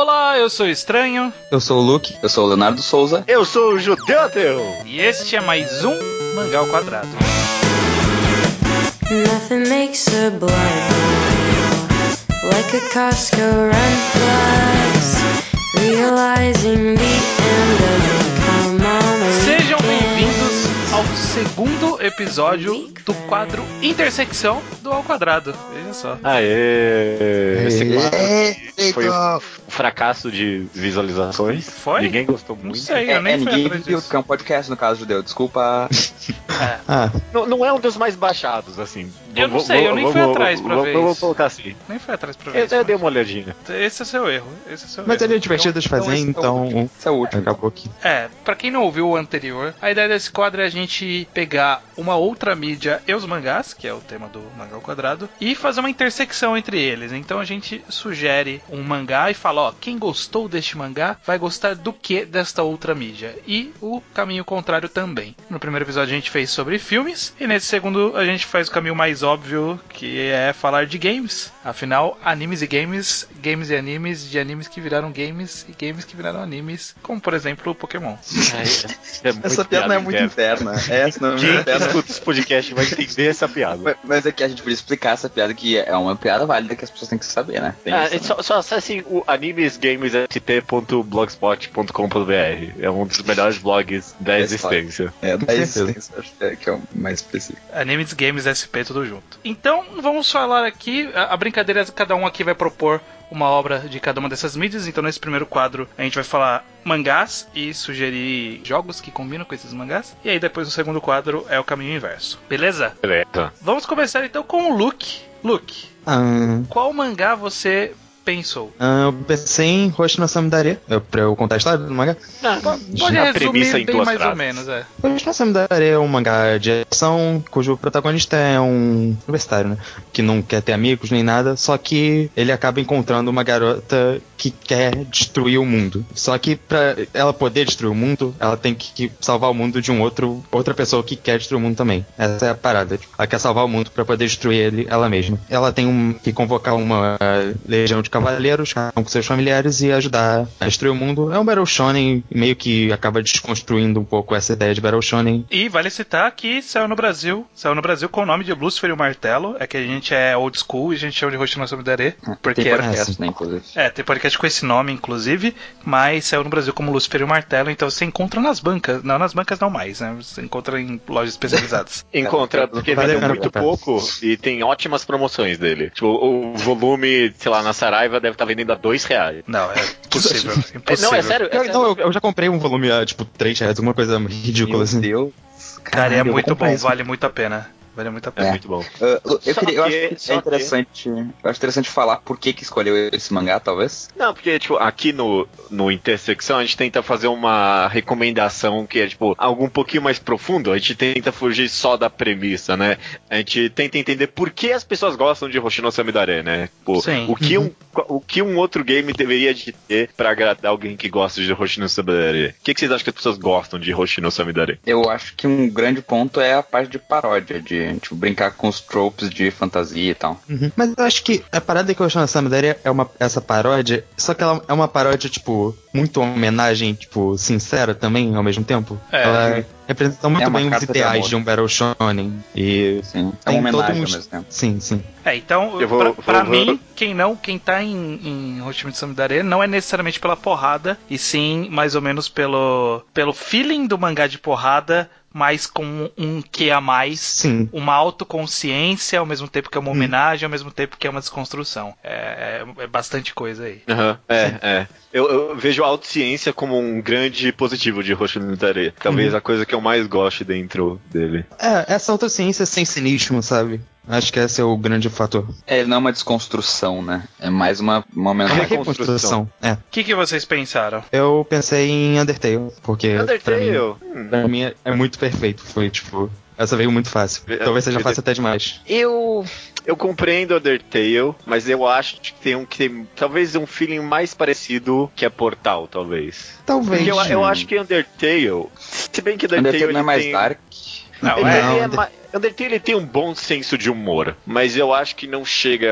Olá, eu sou o Estranho. Eu sou o Luke. Eu sou o Leonardo Souza. Eu sou o Judeu Ateu. E este é mais um Mangá ao Quadrado. Nothing makes a boil like a Costco run plus. Realizing the end of. Sejam bem-vindos ao segundo episódio do quadro Intersecção do Ao Quadrado. Veja só. Aê! Esse quadro É, foi fracasso de visualizações. Foi? Ninguém gostou Não muito. sei, É, eu nem é, fui ninguém atrás viu que é um podcast, no caso, judeu. Desculpa. Ah, Não, não é um dos mais baixados, assim. Eu não Vou- sei, eu nem vou- fui vou- atrás pra vou- ver Vou isso. colocar assim. Nem fui atrás pra ver Eu, isso. eu dei uma olhadinha. Esse é seu erro. Esse é seu mas erro. ele é divertido de fazer, esse é o então último. Esse é o último. acabou aqui. É, pra quem não ouviu o anterior, a ideia desse quadro é a gente pegar uma outra mídia e os mangás, que é o tema do Mangá ao Quadrado, e fazer uma intersecção entre eles. Então a gente sugere um mangá e fala, ó, quem gostou deste mangá vai gostar do que desta outra mídia. E o caminho contrário também. No primeiro episódio a gente fez sobre filmes, e nesse segundo a gente faz o caminho mais óbvio, que é falar de games. Afinal, animes e games, games e animes, de animes que viraram games e games que viraram animes, como por exemplo o Pokémon. É, é Essa piada não é muito interna. interna. Essa não é Quem interna. escuta esse podcast vai entender essa piada. Mas- Mas aqui a gente precisa explicar essa piada que é uma piada válida que as pessoas têm que saber, né? Tem Ah, isso, é né? só, só acessem o animesgamesst.blogspot.com.br. É um dos melhores blogs da É existência. É, da existência, acho que é- que é o mais específico. Animes, Games, SP, tudo junto. Então, vamos falar aqui. A, a brincadeira é que cada um aqui vai propor uma obra de cada uma dessas mídias. Então, nesse primeiro quadro, a gente vai falar mangás e sugerir jogos que combinam com esses mangás. E aí, depois, no segundo quadro, é o caminho inverso. Beleza? Beleza. Vamos começar então com o Luke. Luke, Ah, qual mangá você pensou? ah, eu pensei em Hoshi no Samidare, eu- pra eu contar a história do mangá. Pode A resumir em bem duas mais ou frases. menos, é. Hoshi no Samidare é um mangá de ação cujo protagonista é um universitário, né? Que não quer ter amigos nem nada, só que ele acaba encontrando uma garota que quer destruir o mundo. Só que pra ela poder destruir o mundo, ela tem que salvar o mundo de um outro outra pessoa que quer destruir o mundo também. Essa é a parada. Ela quer salvar o mundo pra poder destruir ele ela mesma. Ela tem um, que convocar uma ah, legião de cavaleiros com seus familiares e ajudar a destruir o mundo. É um Battle Shonen meio que acaba desconstruindo um pouco essa ideia de Battle Shonen. E vale citar que saiu no Brasil. Saiu no Brasil com o nome de Lucifer e o Martelo. É que a gente é old school e a gente chama de Hoshino Samidare. Porque Tem era. podcast, essa. né, inclusive. É, tem podcast com esse nome, inclusive, mas saiu no Brasil como Lucifer e o Martelo, então você encontra nas bancas. Não, nas bancas não mais, né? Você encontra em lojas especializadas. Encontra, porque Vale muito pouco e tem ótimas promoções dele. Tipo, o volume, sei lá, na Saraiva deve estar vendendo a dois reais. Não, é impossível. impossível. Não, é sério. É Eu, sério. não, eu, eu já comprei um volume a tipo 3 reais, alguma coisa ridícula Meu assim. Deus. Cara, é muito bom, isso. vale muito a pena. Vale muito a É pena. muito bom. Uh, eu, queria, eu acho que é que- interessante. Eu acho interessante falar por que, que escolheu esse mangá, talvez. Não, porque, tipo, aqui no, no Intersecção a gente tenta fazer uma recomendação que é, tipo, algo um pouquinho mais profundo. A gente tenta fugir só da premissa, né? A gente tenta entender por que as pessoas gostam de Hoshino Samidare, né? Tipo, Sim. o que, um, o que um outro game deveria de ter pra agradar alguém que gosta de Hoshino Samidare? O que, que vocês acham que as pessoas gostam de Hoshino Samidare? Eu acho que um grande ponto é a parte de paródia, de tipo, brincar com os tropes de fantasia e tal. Uhum. Mas eu acho que a parada que eu acho na Samidare é uma, essa paródia, só que ela é uma paródia, tipo, muito homenagem, tipo, sincera também, ao mesmo tempo. É. Ela representa muito É bem os de ideais amor. de um Battle Shonen. E Sim, é tem uma homenagem um- ao mesmo tempo. Sim, sim. É, então, Eu vou- pra, vou- pra vou- mim, quem não, quem tá em, em Hoshimi Samidare não é necessariamente pela porrada, e sim mais ou menos pelo, pelo feeling do mangá de porrada, mas com um que a mais. Sim. Uma autoconsciência, ao mesmo tempo que é uma homenagem, ao mesmo tempo que é uma desconstrução. É, é- é bastante coisa aí. Aham, é, é. Eu, eu vejo a autociência como um grande positivo de Samidare. Talvez a coisa que eu mais goste dentro dele. É, essa autociência sem cinismo, sabe? Acho que esse é o grande fator. É, ele não é uma desconstrução, né? É mais uma, uma É uma homenagem. reconstrução. É. O que, que vocês pensaram? Eu pensei em Undertale, porque pra mim, Undertale? Hum. pra mim é- muito perfeito. Foi tipo. Essa veio muito fácil. Talvez seja fácil até demais. Eu. Eu compreendo Undertale, mas eu acho que tem um que tem talvez um feeling mais parecido que é Portal, talvez. Talvez. Porque eu, eu acho que Undertale, se bem que Undertale, Undertale não é mais tem- dark. Não, Ele, é. ele é ma- Undertale tem um bom senso de humor, mas eu acho que não chega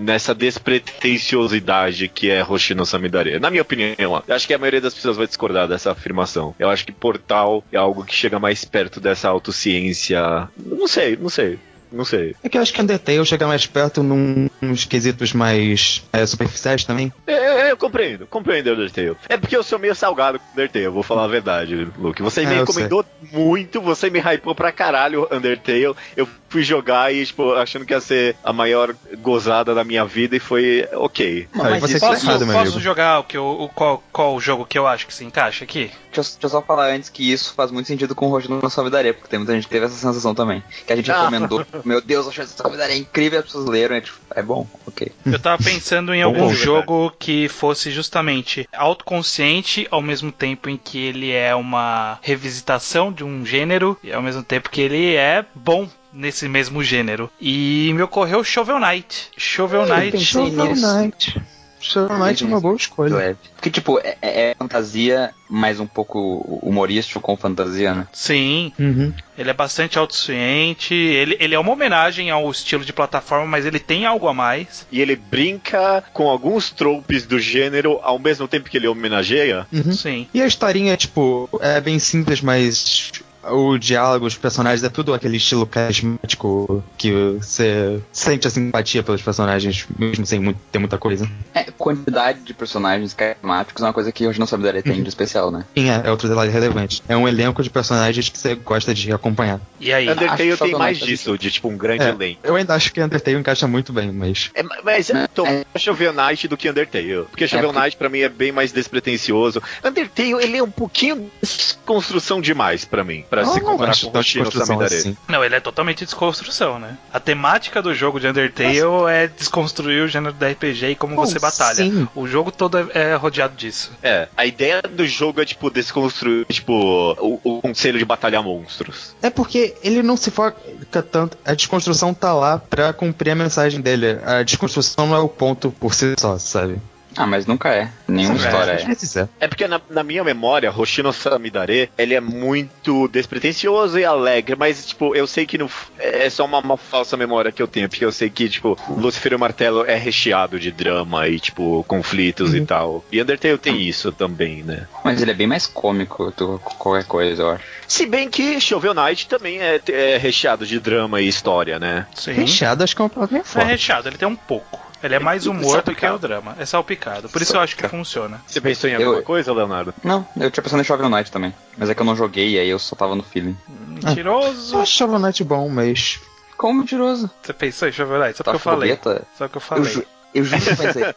nessa despretensiosidade que é Hoshino Samidare. Na minha opinião, eu acho que a maioria das pessoas vai discordar dessa afirmação. Eu acho que Portal é algo que chega mais perto dessa autociência. Não sei, não sei. Não sei. É que eu acho que Undertale chega mais perto num, nos quesitos mais é, superficiais também. É, é, eu compreendo, compreendo Undertale. É porque eu sou meio salgado com Undertale, eu vou falar a verdade, Luke. Você me É, eu recomendou muito, você me hypou pra caralho Undertale. Eu fui jogar e, tipo, achando que ia ser a maior gozada da minha vida e foi ok. Aí Mas você isso- tá Posso, errado, meu posso amigo. jogar o que eu, o, qual, qual o jogo que eu acho que se encaixa aqui? Deixa, eu- deixa eu só falar antes que isso faz muito sentido com o Roshino na Solidaria, porque tem muita gente que teve essa sensação também. Que a gente Ah. recomendou, meu Deus, a Solidaria é incrível, as pessoas leram, é, tipo, é bom, ok. Eu tava pensando em Bom algum ponto, jogo que fosse justamente autoconsciente, ao mesmo tempo em que ele é uma revisitação de um gênero, e ao mesmo tempo que ele é bom nesse mesmo gênero. E me ocorreu Shovel Knight. Shovel Knight. pensei Shovel. Knight. Shovel Knight é uma boa escolha. Leve. Porque, tipo, é, é- é fantasia, mas um pouco humorístico com fantasia, né? Sim, Uhum. ele é bastante autossuficiente. Ele, ele é uma homenagem ao estilo de plataforma, mas ele tem algo a mais. E ele brinca com alguns tropes do gênero ao mesmo tempo que ele homenageia. Uhum. Sim. E a historinha, tipo, é bem simples, mas o diálogo, os personagens, é tudo aquele estilo carismático que você sente a simpatia pelos personagens, mesmo sem muito- ter muita coisa. É, quantidade de personagens carismáticos é uma coisa que hoje não Solidaria tem de especial, né? Sim, é, é outro detalhe relevante. É um elenco de personagens que você gosta de acompanhar. E aí? Undertale tem mais disso, de tipo um grande É, elenco. eu ainda acho que Undertale encaixa muito bem, mas. É, mas eu tô É. mais Shovel Knight do que Undertale. Porque Shovel porque- Knight pra mim é bem mais despretensioso. Undertale, ele é um pouquinho desconstrução demais pra mim. Pra se comparar com Hoshino Samidare. assim. Não, ele é totalmente desconstrução, né? A temática do jogo de Undertale é desconstruir o gênero da RPG e como Bom, você batalha. sim. O jogo todo é, é rodeado disso. É, a ideia do jogo é, tipo, desconstruir, tipo, o, o conselho de batalhar monstros. É porque ele não se foca tanto. A desconstrução tá lá pra cumprir a mensagem dele. A desconstrução não é o ponto por si só, sabe? Ah, mas nunca é. Nenhuma Sim, história é. é. É porque na, na minha memória, Hoshino Samidare, ele é muito despretensioso e alegre, mas, tipo, eu sei que no, é só uma, uma falsa memória que eu tenho, porque eu sei que, tipo, Lucifer e o Martelo é recheado de drama e, tipo, conflitos e tal. E Undertale tem isso também, né? Mas ele é bem mais cômico do que qualquer coisa, eu acho. Se bem que Shovel Knight também é, é recheado de drama e história, né? Sim. Recheado, acho que é uma palavra é forte. recheado, ele tem um pouco. Ele é mais humor do que o drama. É salpicado. Por isso eu acho que funciona. Você pensou em Eu- alguma coisa, Leonardo? Não, eu tinha pensado em Shovel Knight também. Mas é que eu não joguei e aí eu só tava no feeling. Mentiroso. Eu acho Shovel Knight bom, mas. Como mentiroso? Você pensou em Shovel Knight? Só Tá porque eu falei. fogueta? Só que eu Eu, falei. ju eu juro que eu pensei.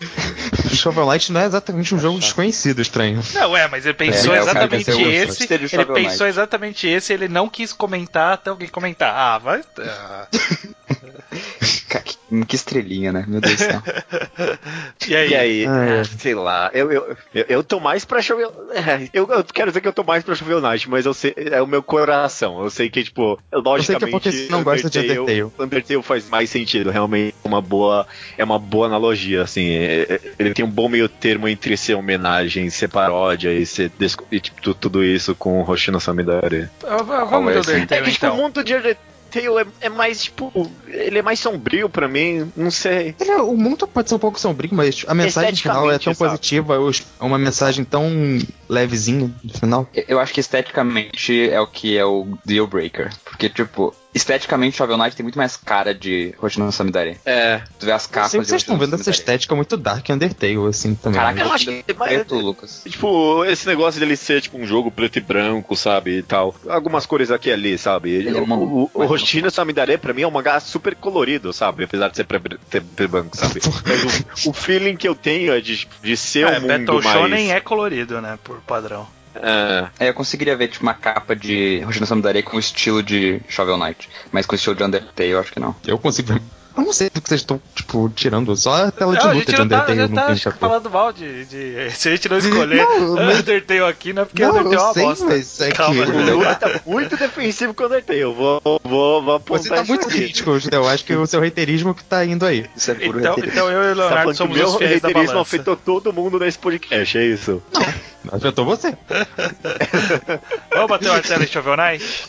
Shovel Knight não é exatamente um jogo desconhecido, estranho. Não, é, mas ele pensou É, o cara exatamente pensou, esse. gostei de Ele Shovel pensou Knight. exatamente esse ele não quis comentar até alguém comentar. Ah, vai. ah. Cara, que, que estrelinha, né? Meu Deus do céu. E aí? E aí, Ah, é. sei lá, eu, eu, eu, eu tô mais pra Shovel. é, Eu, eu quero dizer que eu tô mais pra Shovel Knight, mas eu sei, é o meu coração. Eu sei que, tipo, logicamente. é porque você não gosta de Undertale. Undertale faz mais sentido, realmente é uma boa, é uma boa analogia, assim. é- é- ele tem um bom meio termo entre ser homenagem, ser paródia e ser. desco- E, tipo, tu- tudo isso com o Hoshino Samidare. Ah, Vamos é esse? É que, tipo, o então. mundo de Undertale é, é mais, tipo. Ele é mais sombrio pra mim, não sei. É- o mundo pode ser um pouco sombrio, mas a mensagem final é tão sabe? positiva, os- é uma mensagem tão levezinha no final. Eu- acho que esteticamente é o que é o deal breaker. Porque, tipo, esteticamente Shovel Knight tem muito mais cara de Hoshino Samidare. É. Tu vê as capas de vocês estão vendo essa estética muito dark Undertale, assim, também. Caraca, Eu acho que- preto, Lucas. Tipo, esse negócio dele ser tipo um jogo preto e branco, sabe, e tal. Algumas cores aqui e ali, sabe? Ele é o, uma- o, o Hoshino Samidare pra mim é um mangá super colorido, sabe? Apesar de ser pre- pre- preto e branco, sabe? Mas o, o feeling que eu tenho é de, de ser É, um mundo Battle mais... Shonen é colorido, né? Por padrão. É, eu conseguiria ver, tipo, uma capa de Hoshino Samidare com o estilo de Shovel Knight. Mas com o estilo de Undertale, eu acho que não. Eu consigo ver Eu não sei do que vocês estão, tipo, tirando. Só a tela de Não, a luta gente de não tá, Undertale já não tá tem falando mal de, de- Se a gente não escolher Não, Undertale aqui, não é porque Não, Undertale é uma sei, bosta. mas é Calma, que- O. Lula tá muito defensivo com o Undertale. Eu vou, vou, vou apontar Você tá muito aqui. crítico. Eu acho que o seu reiterismo que tá indo aí. Isso é puro Então, reiterismo. então eu e o Tá Leonardo o somos meu os fiéis da reiterismo balança. afetou todo mundo nesse podcast, é isso? Afetou você. Vamos bater o martelo em Shovel Knight?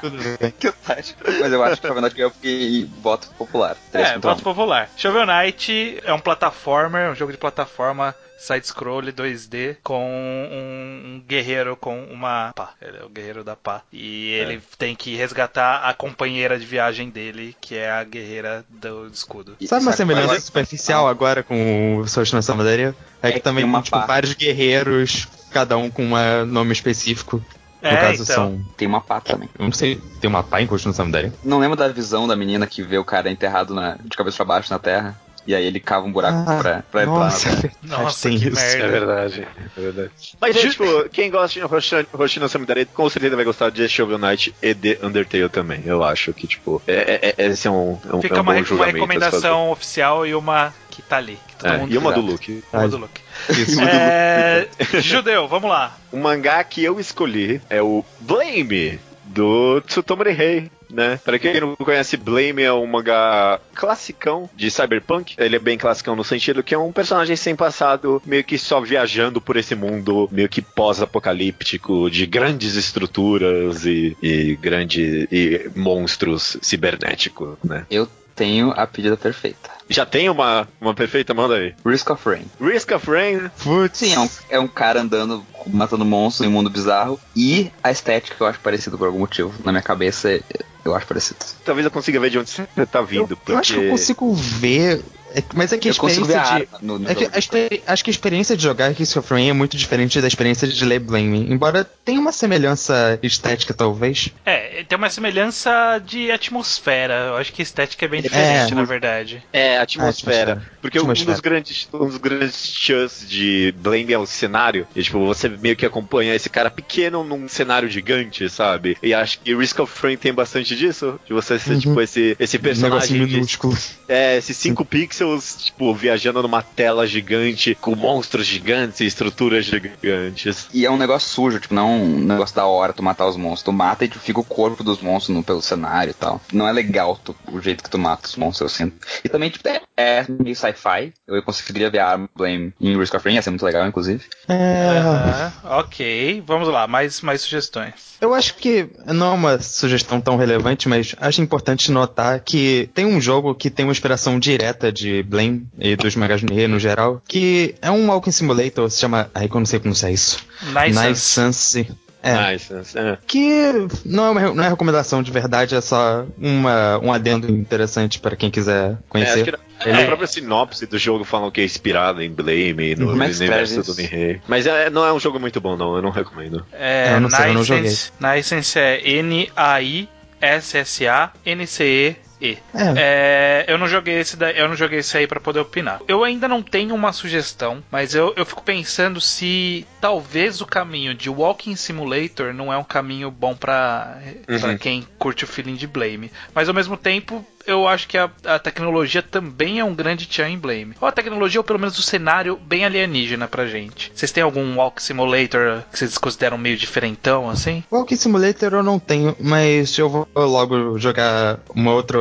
Tudo bem. Que otário. Mas eu acho que o Shovel Knight ganhou porque voto popular. É, voto popular. Shovel Knight é um plataformer, um jogo de plataforma side-scroll 2D com um, guerreiro com uma pá. Ele é o guerreiro da pá. E ele tem que resgatar a companheira de viagem dele, que é a guerreira do escudo. E Sabe uma semelhança é? superficial agora com o Soul Nação Madeira? É que que também tem tipo, pá. vários guerreiros, cada um com um nome específico. No É, caso, então. são. Tem uma pá também. Eu não sei, tem uma pá em Continuação Madeira? Não lembro da visão da menina que vê o cara enterrado na- de cabeça pra baixo na terra. E aí ele cava um buraco pra, pra entrar. nossa, é terra. verdade, Nossa, tem que isso. merda. É verdade, é verdade. Mas, tipo, quem gosta de Hoshino Samidare com certeza vai gostar de Shovel Knight e de Undertale também. Eu acho que, tipo, é, é- é- esse é um, é um, Fica é um uma, bom uma recomendação oficial e uma que tá ali. Que. É, mundo e uma do cuidado. Luke. Uma do Luke. Isso. É, Judeu, vamos lá. O mangá que eu escolhi é o Blame, do Tsutomu Rei. Né? Pra quem não conhece, Blame é um mangá classicão de cyberpunk. Ele é bem classicão no sentido que é um personagem sem passado, meio que só viajando por esse mundo meio que pós-apocalíptico, de grandes estruturas e, e grandes e monstros cibernéticos, né? Eu tenho a pedida perfeita. Já tem uma, uma perfeita manda aí. Risk of Rain. Risk of Rain, Putz. Sim, é um, é um cara andando, matando monstros em um mundo bizarro. E a estética eu acho parecido por algum motivo. Na minha cabeça, eu acho parecido. talvez eu consiga ver de onde você tá vindo. Eu, porque... eu acho que eu consigo ver. É- mas é que a ver a experiência de. no, no É que a experi- acho que a experiência de jogar Kiss of Rain é muito diferente da experiência de ler Blame. Embora tenha uma semelhança estética, talvez. É, tem uma semelhança de atmosfera. Eu acho que a estética é bem diferente, na verdade. É, atmosfera. atmosfera. Porque um Atmosfera. dos grandes, um dos grandes chãs de Blame é o cenário. E, tipo, você meio que acompanha esse cara pequeno num cenário gigante, sabe? E acho que Risk of Rain tem bastante disso. De você ser, Uhum. tipo, esse, esse Um personagem. de- minúsculo. é, esses 5 pixels, tipo, viajando numa tela gigante, com monstros gigantes e estruturas gigantes. E é um negócio sujo, tipo, não é um negócio da hora tu matar os monstros. Tu mata e tu fica o corpo dos monstros no, pelo cenário e tal. Não é legal tu- o jeito que tu mata os monstros, eu sinto. E também, tipo, é, é meio sci-fi. Eu conseguiria ver a Arma Blame em Risk of Rain, ia ser muito legal, inclusive. É. Aham, ok, vamos lá, mais, mais sugestões. Eu acho que não é uma sugestão tão relevante, mas acho importante notar que tem um jogo que tem uma inspiração direta de Blame e dos mangás no no geral, que é um Walking Simulator, se chama. Ai, eu não sei pronunciar isso. Nice. Nice Sense. É. Nice. é. Que não é, uma, não é recomendação de verdade, é só uma, um adendo interessante para quem quiser É, conhecer. na- Ele- a própria sinopse do jogo falam que é inspirado em Blame, no Como é que universo do? Nihei. Mas é, não é um jogo muito bom, não, eu não recomendo. É, Eu não sei, eu não Nicense, Nicense é N-A-I-S-S-A-N-C-E-E. É. É, eu não joguei esse daí, eu não joguei esse aí pra poder opinar. Eu ainda não tenho uma sugestão, mas eu, eu fico pensando se talvez o caminho de Walking Simulator não é um caminho bom pra pra Uhum. quem curte o feeling de Blame. Mas ao mesmo tempo, eu acho que a, a tecnologia também é um grande em Blame. Ou a tecnologia, ou pelo menos o cenário, bem alienígena pra gente. Vocês têm algum Walk Simulator que vocês consideram meio diferentão, assim? Walking Simulator eu não tenho, mas eu vou logo jogar uma outra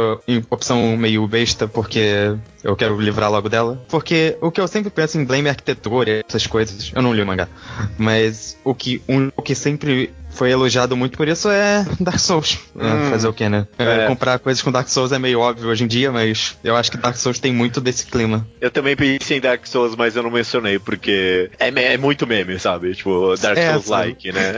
opção meio besta, porque eu quero livrar logo dela. Porque o que eu sempre penso em Blame é arquitetura, essas coisas. Eu não li o mangá. Mas o que, um, o que sempre foi elogiado muito por isso é Dark Souls. É, Hum, fazer o que, né? É, é. Comprar coisas com Dark Souls é meio óbvio hoje em dia, mas eu acho que Dark Souls tem muito desse clima. Eu também pensei em Dark Souls, mas eu não mencionei, porque é, é muito meme, sabe? Tipo, Dark É, Souls-like, né?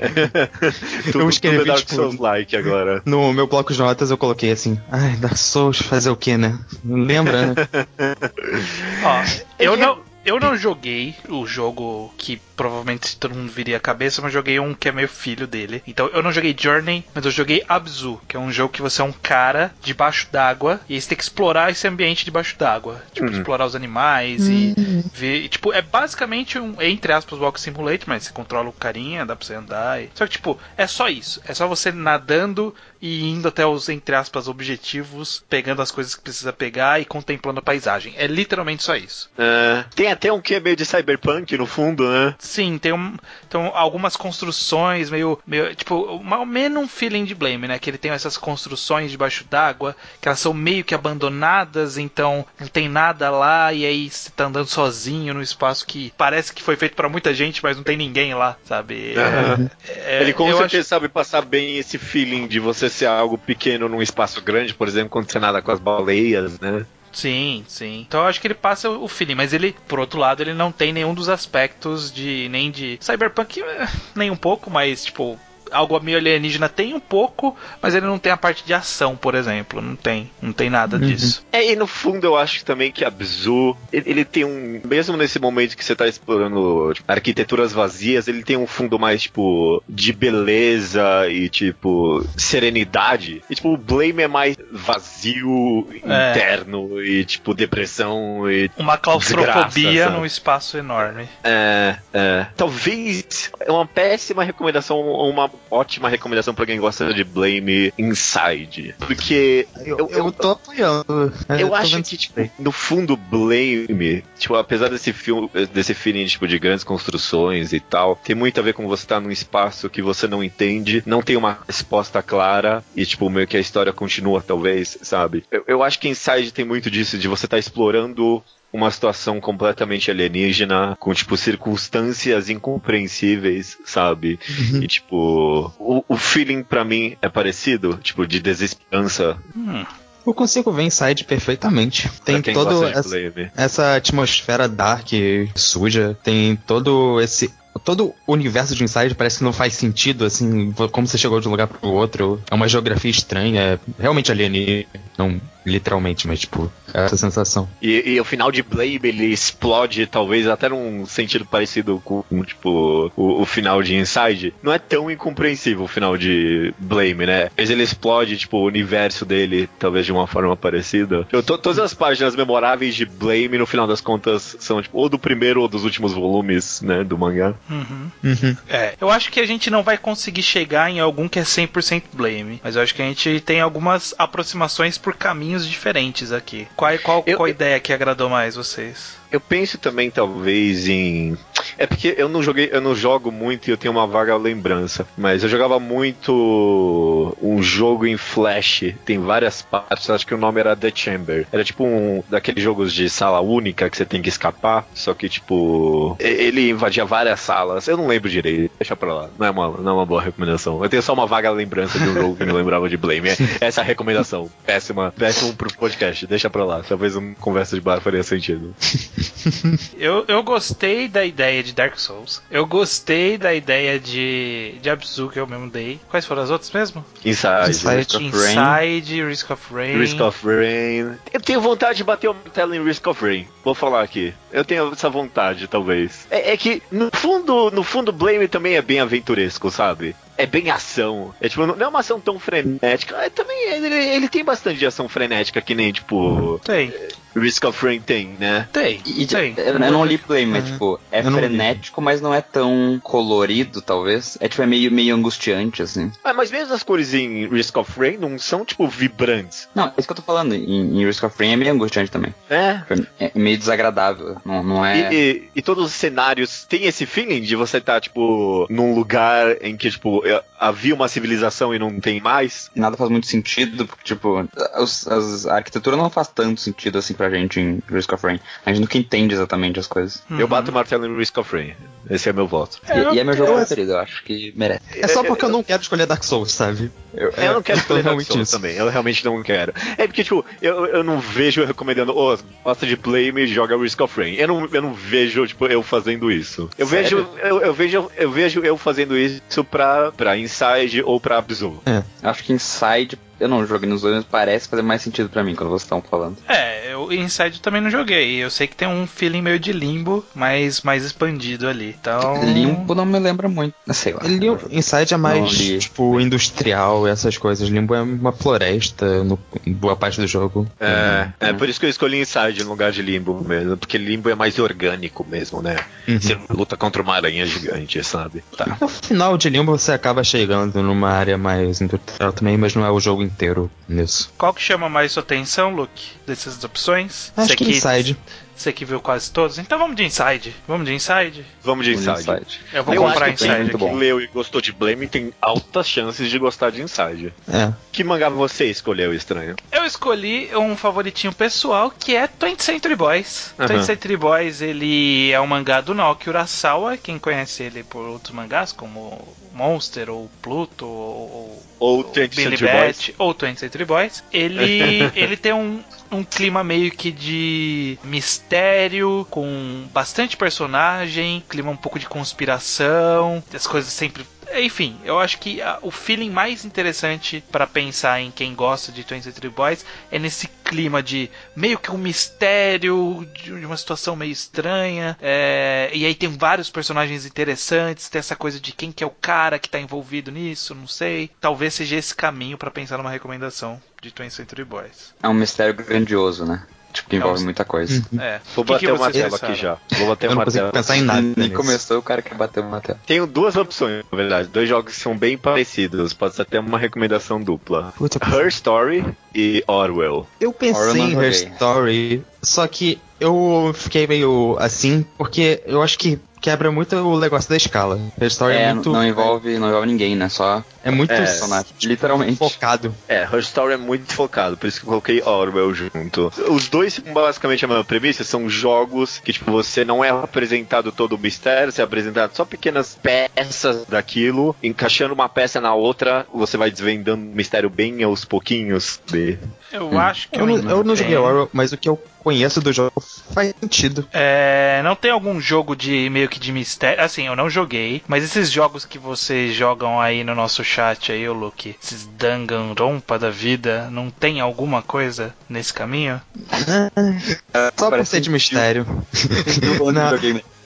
tudo, escrevi, tudo é Dark tipo, Souls-like agora. No meu bloco de notas eu coloquei assim, ai, Dark Souls fazer o que, né? Lembra, né? Ó, eu não. Eu não joguei o jogo que provavelmente todo mundo viria à cabeça, mas joguei um que é meio filho dele. Então eu não joguei Journey, mas eu joguei Abzu, que é um jogo que você é um cara debaixo d'água e aí você tem que explorar esse ambiente debaixo d'água. Tipo, Uhum. explorar os animais e ver. e, tipo, é basicamente um, entre aspas, Walk Simulator, mas você controla o carinha, dá pra você andar. E... Só que, tipo, é só isso. É só você nadando e indo até os, entre aspas, objetivos, pegando as coisas que precisa pegar e contemplando a paisagem. É literalmente só isso. É, tem até um que é meio de cyberpunk no fundo, né? Sim, tem, um, tem algumas construções meio, meio. Tipo, mal menos um feeling de Blame, né? Que ele tem essas construções debaixo d'água, que elas são meio que abandonadas, então não tem nada lá, e aí você tá andando sozinho no espaço que parece que foi feito pra muita gente, mas não tem ninguém lá, sabe? Aham. É, Ele com certeza acho- sabe passar bem esse feeling de você ser algo pequeno num espaço grande, por exemplo, quando você nada com as baleias, né? Sim, sim. Então eu acho que ele passa o feeling, mas ele, por outro lado, ele não tem nenhum dos aspectos de. nem de. Cyberpunk, eh, nem um pouco, mas, tipo. Algo meio alienígena tem um pouco, mas ele não tem a parte de ação, por exemplo. Não tem. Não tem nada disso. É, e no fundo eu acho também que Abzu, ele, ele tem um. Mesmo nesse momento que você tá explorando tipo, arquiteturas vazias, ele tem um fundo mais, tipo, de beleza e, tipo, serenidade. E, tipo, o Blame é mais vazio, É. interno e, tipo, depressão e. Uma claustrofobia Desgraça, num espaço enorme. É, é. Talvez é uma péssima recomendação ou uma ótima recomendação pra quem gosta de Blame Inside. Porque Eu, eu, eu tô apoiando. É, eu tô acho que, tipo, no fundo, Blame, tipo, apesar desse filme, desse feeling, tipo, de grandes construções e tal, tem muito a ver com você estar num espaço que você não entende, não tem uma resposta clara e, tipo, meio que a história continua, talvez, sabe? Eu, eu acho que Inside tem muito disso, de você estar explorando uma situação completamente alienígena, com, tipo, circunstâncias incompreensíveis, sabe? Uhum. E, tipo, o, o feeling pra mim é parecido, tipo, de desesperança. Hum. Eu consigo ver Inside perfeitamente. Tem de essa, Blame. essa atmosfera dark, suja. Tem todo esse. Todo o universo de Inside parece que não faz sentido, assim, como você chegou de um lugar pro outro. É uma geografia estranha, é realmente alienígena. Não literalmente, mas, tipo, é essa sensação. E, e o final de Blame ele explode, talvez até num sentido parecido com, tipo, o, o final de Inside. Não é tão incompreensível o final de Blame, né? Mas ele explode, tipo, o universo dele, talvez de uma forma parecida. Eu, to- todas as páginas memoráveis de Blame, no final das contas, são, tipo, ou do primeiro ou dos últimos volumes, né, do mangá. Uhum. Uhum. É, eu acho que a gente não vai conseguir chegar em algum que é 100% blame, mas eu acho que a gente tem algumas aproximações por caminhos diferentes aqui. Qual, qual, Eu- qual ideia que agradou mais vocês? Eu penso também, talvez, em. É porque eu não joguei, eu não jogo muito e eu tenho uma vaga lembrança. Mas eu jogava muito um jogo em Flash. Tem várias partes, acho que o nome era The Chamber. Era tipo um daqueles jogos de sala única que você tem que escapar. Só que, tipo, ele invadia várias salas. Eu não lembro direito. Deixa pra lá. Não é uma, não é uma boa recomendação. Eu tenho só uma vaga lembrança de um jogo que me lembrava de Blame. É- Essa é recomendação. Péssima. Péssimo pro podcast. Deixa pra lá. Talvez uma conversa de bar faria sentido. Eu, eu gostei da ideia de Dark Souls. Eu gostei da ideia de, de Abzu, que eu mesmo dei. Quais foram as outras mesmo? Inside, Inside. Risk of Rain. Inside, Risk of Rain. Risk of Rain. Eu tenho vontade de bater o martelo em Risk of Rain. Vou falar aqui. Eu tenho essa vontade, talvez. É, é que, no fundo, no fundo, Blame também é bem aventuresco, sabe? É bem ação. É tipo, não é uma ação tão frenética. É, também ele, ele tem bastante de ação frenética, que nem, tipo, Tem, Risk of Rain tem, né? tem, E, tem. eu, não li Blame, mas É. tipo, é Eu frenético, mas não é tão colorido, talvez. É tipo, é meio, meio angustiante, assim. Ah, mas mesmo as cores em Risk of Rain não são, tipo, vibrantes. Não, é isso que eu tô falando. Em, em Risk of Rain é meio angustiante também. É. É meio desagradável. Não, não é. E, e- e todos os cenários têm esse feeling de você estar, tipo, num lugar em que, tipo, é- havia uma civilização e não tem mais. Nada faz muito sentido, porque, tipo, as- a arquitetura não faz tanto sentido assim pra gente em Risk of Rain. A gente nunca entende exatamente as coisas. Uhum. Eu bato o martelo em Risk of Rain. Esse é meu voto. E, e é meu jogo eu- preferido, eu acho que merece. É só porque eu não quero escolher Dark Souls, sabe? Eu, eu não quero tô escolher Dark Souls isso. também. Eu realmente não quero. É porque, tipo, eu, eu não vejo eu recomendando, ô, gosta de Blame e joga Risk of Rain. Eu não, eu não vejo, tipo, eu fazendo isso. Eu Sério? vejo, eu, eu vejo, eu vejo eu fazendo isso pra, pra Inside ou pra Abzu. acho que Inside, eu não joguei nos dois, mas parece fazer mais sentido pra mim quando vocês estão falando. É, eu Inside eu também não joguei. Eu sei que tem um feeling meio de limbo, mas mais expandido ali. Então. Limbo não me lembra muito, sei lá. Ele, Inside é mais, tipo, industrial, essas coisas. Limbo é uma floresta, no, em boa parte do jogo. É, é por isso que eu escolhi Inside no lugar de Limbo mesmo, porque Limbo é mais orgânico mesmo, né? Uhum. Você luta contra uma aranha gigante, sabe? Tá. No final de Limbo você acaba chegando numa área mais industrial também, mas não é o jogo inteiro nisso. Qual que chama mais sua atenção, Luke? Dessas opções? Acho Você que Inside. Você que viu quase todos? Então vamos de Inside. Vamos de Inside? Vamos de Inside. Inside. Eu vou Eu comprar acho que Inside bom. Leu e gostou de Blame tem altas chances de gostar de Inside. É. Que mangá você escolheu, estranho? Eu escolhi um favoritinho pessoal que é 20th Century Boys. Aham. 20th Century Boys, ele é um mangá do Naoki Urasawa. Quem conhece ele por outros mangás, como Monster, ou Pluto, ou, Ou ou 20th Billy? Bat, ou 20th Century Boys. Ele, ele tem um, um clima meio que de mistério, com bastante personagem, clima um pouco de conspiração, as coisas sempre. Enfim, eu acho que ah, o feeling mais interessante pra pensar em quem gosta de 20th Century Boys é nesse clima de meio que um mistério, de uma situação meio estranha. é, e aí tem vários personagens interessantes, tem essa coisa de quem que é o cara que tá envolvido nisso, não sei. Talvez seja esse caminho pra pensar numa recomendação de 20th Century Boys. É um mistério grandioso, né? Tipo, que envolve muita coisa. É. Vou Que que bater o martelo aqui já. Vou bater o martelo. pensar em nada. Nem começou, o cara quer bater o martelo. Tenho duas opções, na verdade. Dois jogos que são bem parecidos. Pode ser até uma recomendação dupla. Puta, Her Story e Orwell. Eu pensei em Her. Story, só que eu fiquei meio assim, porque eu acho que quebra muito o negócio da escala. Her Story é, É, muito. não envolve, não envolve ninguém, né? Só É muito É, personagem. Literalmente. focado. É, Her Story é muito focado, por isso que eu coloquei Orwell junto. Os dois são basicamente a mesma premissa, são jogos que, tipo, você não é apresentado todo o mistério, você é apresentado só pequenas peças daquilo, encaixando uma peça na outra, você vai desvendando o mistério bem aos pouquinhos. De... Eu acho que Eu, não, eu não joguei mas o que eu conheço do jogo faz sentido. É, não tem algum jogo de meio que de mistério. Assim, eu não joguei, mas esses jogos que vocês jogam aí no nosso chat aí, ô Luke, esses Danganronpa da vida, não tem alguma coisa nesse caminho? Só por Parece ser de mistério. não,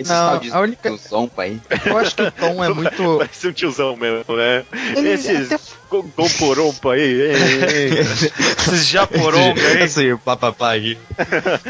Esse não, tal de a única- Zompa aí. Eu acho que o tom é muito. Parece um tiozão mesmo, né? Ele Esses até- go- gomporompa aí. Esses japoronga aí. Papapá aí.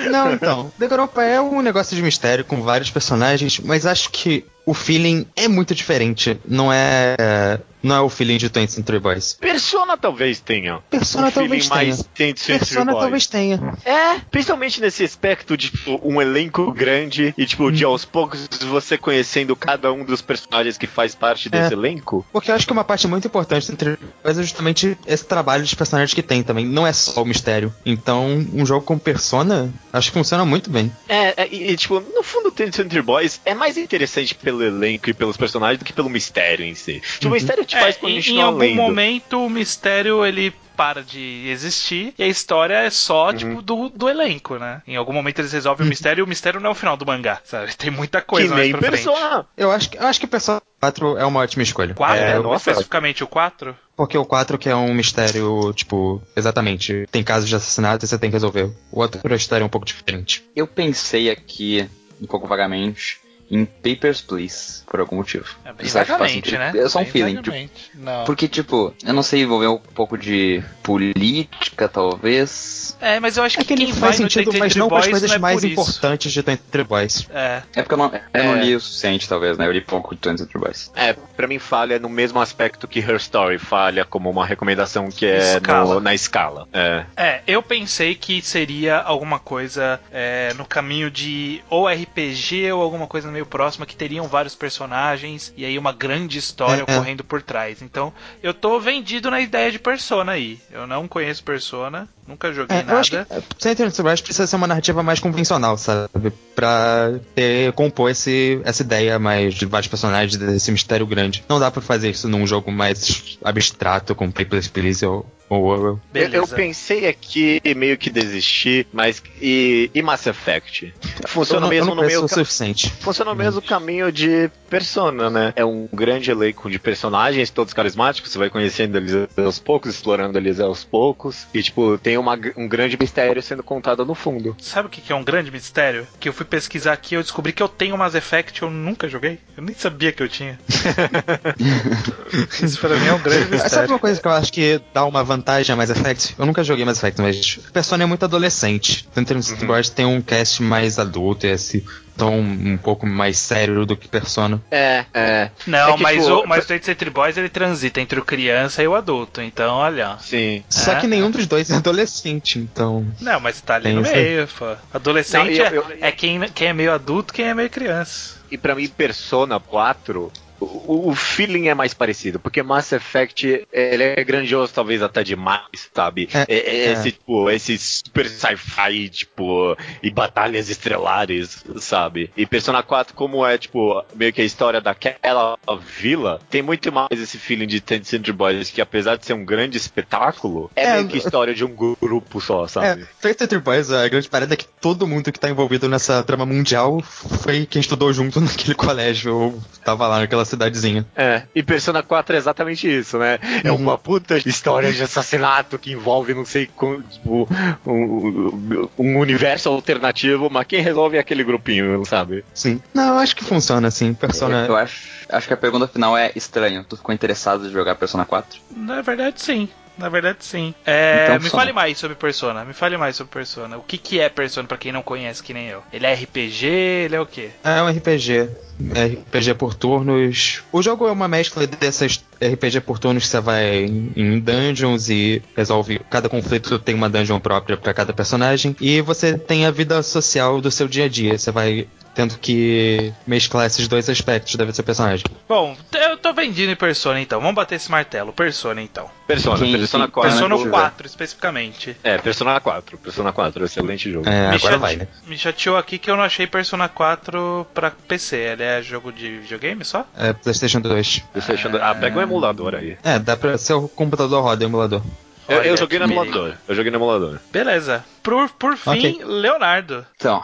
Não, então. Danganronpa é um negócio de mistério com vários personagens, mas acho que o feeling é muito diferente. Não é. Não é o feeling de 20th Century Boys. Persona talvez tenha. Persona um talvez tenha. mais 20th Century Persona talvez tenha. É, principalmente nesse aspecto de tipo, um elenco grande e tipo, de aos poucos você conhecendo cada um dos personagens que faz parte desse É. elenco. Porque eu acho que uma parte muito importante entre Boys é justamente esse trabalho de personagens que tem também. Não é só o mistério. Então, um jogo com Persona, acho que funciona muito bem. É, é, e, e, tipo, no fundo o 20th Century Boys é mais interessante pelo elenco e pelos personagens do que pelo mistério em si. Tipo, o mistério te faz É, em, continuar em algum lendo. momento o mistério ele para de existir e a história é só, Uhum. tipo, do, do elenco, né? Em algum momento eles resolvem o mistério e o mistério não é o final do mangá, sabe? Tem muita coisa que mais pra frente. Persona. Eu acho que, eu acho que Persona 4 é uma ótima escolha. 4, É, é, nossa. especificamente o 4? Porque o 4 que é um mistério, tipo, exatamente. Tem casos de assassinato e você tem que resolver. O outro a história é um pouco diferente. Eu pensei aqui, um pouco vagamente, em Papers, Please, por algum motivo. É bem que vagamente, né? É só um Bem feeling, tipo. Não. Porque, tipo, eu não sei, envolver um pouco de política, talvez. É, mas eu acho É que, que ele quem faz vai no sentido, 20th mas não para as coisas não é mais importantes de 23 Boys. É. É porque eu não, eu não É. li o suficiente, talvez, né? Eu li pouco de 20 Century Boys. É, pra mim falha no mesmo aspecto que Her Story falha como uma recomendação que é Escala. no- na escala. É. É, eu pensei que seria alguma coisa é, no caminho de ou RPG ou alguma coisa meio próxima que teriam vários personagens e aí uma grande história É, é. ocorrendo por trás. Então, eu tô vendido na ideia de Persona aí. Eu não conheço Persona, nunca joguei É, eu acho que nada. 23 Boys precisa ser uma narrativa mais convencional, sabe? Pra ter, compor esse, essa ideia mais de vários personagens, desse mistério grande. Não dá pra fazer isso num jogo mais abstrato, com Papers, Please ou Orwell. Eu, Beleza. eu pensei aqui meio que desistir, mas e, e Mass Effect? Funciona eu não, mesmo eu não no meio o suficiente. Funciona o mesmo caminho de Persona, né? É um grande elenco de personagens, todos carismáticos, você vai conhecendo eles aos poucos, explorando eles aos poucos, e tipo, tem uma, um grande mistério sendo contado no fundo. Sabe o que é um grande mistério? Que eu fui pesquisar aqui e eu descobri que eu tenho Mass Effect eu nunca joguei. Eu nem sabia que eu tinha. Isso pra mim é um grande Sabe mistério. uma coisa que eu acho que dá uma vantagem a Mass Effect? Eu nunca joguei Mass Effect, mas Persona é muito adolescente. Tanto no City Boys tem um cast mais adulto, e esse tom um pouco mais sério do que Persona. É, é. Não, É que, mas, tipo, o, mas o City Boys ele transita entre o criança e o adulto. Então, olha. Sim. Só É. que nenhum dos dois é adolescente, então. Não, mas tá ali no meio, pô. Adolescente Não, eu- é- eu- é, quem, quem é meio adulto, quem é meio criança. E pra mim, Persona 4, o, o feeling é mais parecido, porque Mass Effect ele é grandioso, talvez até demais, sabe? É, É- é é. Esse, tipo, esse super sci-fi, tipo, e batalhas estrelares, sabe? E Persona 4, como é, tipo, meio que a história daquela vila, tem muito mais esse feeling de Ten Century Boys, que apesar de ser um grande espetáculo, é, É, meio que história de um grupo só, É, sabe? Fate City Boys, a grande parada é que todo mundo que tá envolvido nessa trama mundial foi quem estudou junto naquele colégio ou tava lá naquela cidadezinha. É, e Persona 4 é exatamente isso, né? É Uhum. uma puta história de assassinato que envolve não sei como, tipo, um, um universo alternativo, mas quem resolve é aquele grupinho, sabe? Sim. Não, eu acho que funciona assim. Persona. Eu acho, acho que a pergunta final é estranho. Tu ficou interessado em jogar Persona 4? Na verdade, sim. Na verdade, sim. É, Então, me só. fale mais sobre Persona. Me fale mais sobre Persona. O que, que é Persona pra quem não conhece, que nem eu? Ele é RPG? Ele é o quê? É um RPG. É RPG por turnos. O jogo é uma mescla dessas RPG por turnos que você vai em dungeons e resolve. Cada conflito tem uma dungeon própria pra cada personagem. E você tem a vida social do seu dia a dia. Você vai tendo que mesclar esses dois aspectos da vida do seu personagem. Bom, eu tô vendendo em Persona então. Vamos bater esse martelo. Persona então. Persona, Quem- Persona quem- 4. Persona jogo, 4, especificamente. É, Persona 4, Persona 4, excelente jogo. É, me, chate- vai, né? me chateou aqui que eu não achei Persona 4 pra PC. Ele é jogo de videogame só? É PlayStation 2. Você achando... Ah, pega um emulador aí. É, dá pra. Seu computador roda emulador. Eu, eu joguei no emulador. Eu joguei no emulador. Beleza. Por, por fim, Ok. Leonardo. Então,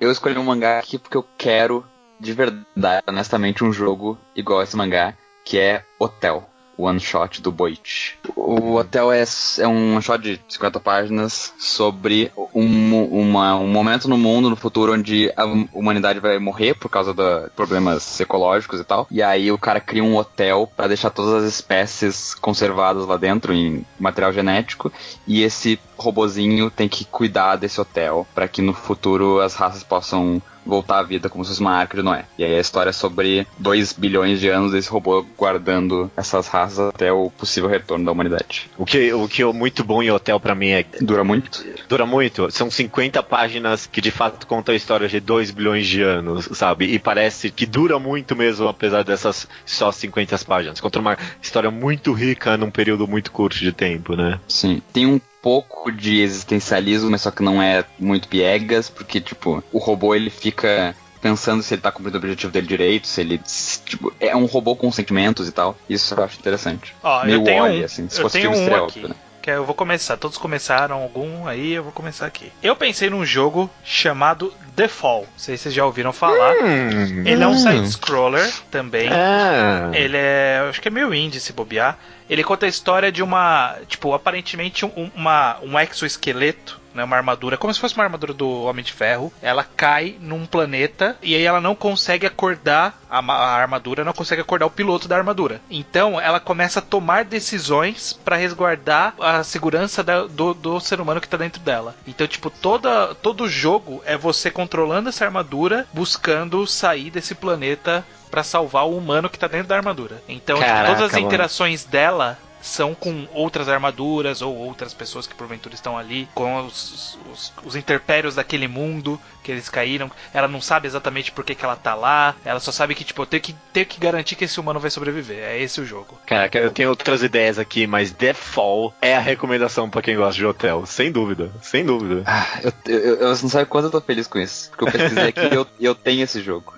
eu escolhi um mangá aqui porque eu quero, de verdade, honestamente, um jogo igual esse mangá, que é Hotel. One Shot do Boit. O Hotel é, é um one shot de 50 páginas sobre um, uma- um momento no mundo, no futuro, onde a humanidade vai morrer por causa de problemas ecológicos e tal. E aí o cara cria um hotel para deixar todas as espécies conservadas lá dentro em material genético. E esse robozinho tem que cuidar desse hotel para que no futuro as raças possam voltar à vida como se fosse uma arca de Noé. E aí a história é sobre 2 bilhões de anos desse robô guardando essas raças até o possível retorno da humanidade. O que, o que é muito bom em hotel pra mim é Dura muito? Dura muito. São 50 páginas que de fato contam a história de 2 bilhões de anos, sabe? E parece que dura muito mesmo, apesar dessas só 50 páginas. Conta uma história muito rica num período muito curto de tempo, né? Sim. Tem um pouco de existencialismo, mas só que não é muito piegas, porque, tipo, o robô ele fica pensando se ele tá cumprindo o objetivo dele direito, se ele. se, Tipo, é um robô com sentimentos e tal. Isso eu acho interessante. Ó, Meio eu tenho Wall-E, um, assim, se eu fosse tenho um estreia, aqui. né? Que eu vou começar. Todos começaram algum, aí eu vou começar aqui. Eu pensei num jogo chamado The Fall. Não sei se vocês já ouviram falar. Hum. Ele é um side-scroller também. Ah. Ele é. Acho que é meio indie se bobear. Ele conta a história de uma. Tipo, aparentemente um, uma, um exoesqueleto. Né, uma armadura, como se fosse uma armadura do Homem de Ferro. Ela cai num planeta e aí ela não consegue acordar a, a armadura, não consegue acordar o piloto da armadura. Então ela começa a tomar decisões para resguardar a segurança da- do, do ser humano que tá dentro dela. Então, tipo, toda, todo o jogo é você controlando essa armadura, buscando sair desse planeta pra salvar o humano que tá dentro da armadura. Então, tipo, Caraca, todas as mano. interações dela são com outras armaduras ou outras pessoas que porventura estão ali, com os, os, os interpérios daquele mundo que eles caíram. Ela não sabe exatamente por que, que ela tá lá. Ela só sabe que, tipo, eu tenho que, tenho que garantir que esse humano vai sobreviver. É esse o jogo. Caraca, eu tenho outras ideias aqui, mas The Fall é a recomendação pra quem gosta de hotel. Sem dúvida, sem dúvida. Ah, eu, eu, eu- não sabe quanto eu tô feliz com isso. Porque eu pesquisei aqui e eu, eu tenho esse jogo.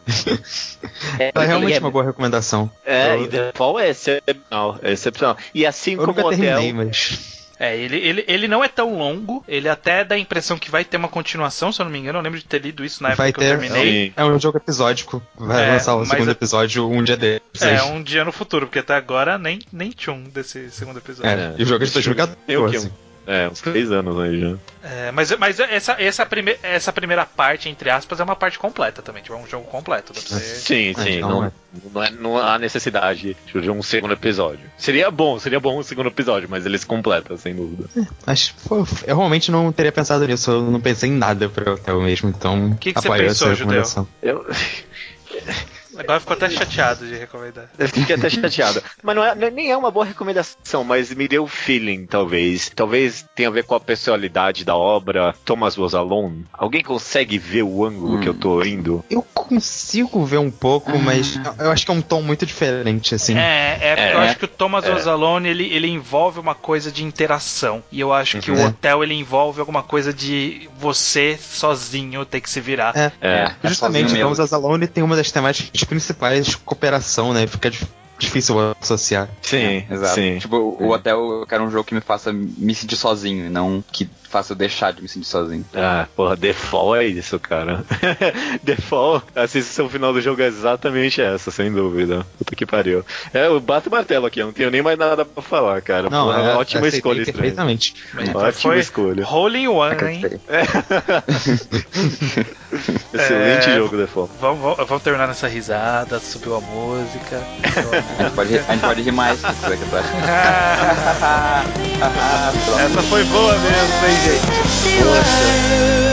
É, É realmente é- uma boa recomendação. É, Eu- e The Fall é excepcional, é excepcional. E assim Eu como o hotel. terminei, mas. É, ele, ele, ele não é tão longo, ele até dá a impressão que vai ter uma continuação, se eu não me engano. Eu lembro de ter lido isso na época Vai que eu ter. terminei. Sim. É um jogo episódico. Vai É, lançar o mas segundo é- episódio um dia desses. É, um dia no futuro, porque até agora nem, nem tchum desse segundo episódio. É, e o jogo é de Tem o quê? 2014. É, uns três anos aí já. É, mas mas essa, essa, prime, essa primeira parte, entre aspas, é uma parte completa também. Tipo, é um jogo completo. Dá pra você... Sim, É, sim. então não, é. não, é- não há necessidade de um segundo episódio. Seria bom, seria bom um segundo episódio, mas eles completam, sem dúvida. Mas, pô, eu realmente não teria pensado nisso. Eu não pensei em nada pra Hotel mesmo, então. Que que você pensou, recomendação. Eu, Agora ficou até chateado de recomendar. eu fiquei até chateado. Mas não é, não é- nem é uma boa recomendação, mas me deu feeling, talvez. Talvez tenha a ver com a personalidade da obra. Thomas Was Alone. Alguém consegue ver o ângulo Hum. que eu tô indo? Eu consigo ver um pouco, mas eu acho que é um tom muito diferente, assim. É, é porque É, eu é. acho que o Thomas É. Was Alone, ele, ele envolve uma coisa de interação. E eu acho que Uhum. o hotel, ele envolve alguma coisa de você sozinho ter que se virar. É. É. É Justamente, mesmo. os Alone tem uma das temáticas principais de cooperação, né? Fica dif- difícil associar. Sim, Exato. sim. Tipo, o hotel eu quero um jogo que me faça me sentir sozinho, e não que faça eu deixar de me sentir sozinho. Ah, porra, The Fall é isso, cara. The Fall, a sensação final do jogo é exatamente essa, sem dúvida. Puta que pariu. É, eu bato o martelo aqui, eu não tenho nem mais nada pra falar, cara. Não, Porra, é, ótima escolha, perfeitamente. Mas Ótima foi escolha. Rolling One, hein? Acreditei. Excelente É. jogo, The Fall. Vamos, vamos, vamos terminar nessa risada, subiu a música. a gente pode, rir- a gente pode rir mais se quiser que tá. Essa foi boa mesmo, hein, gente? Segunda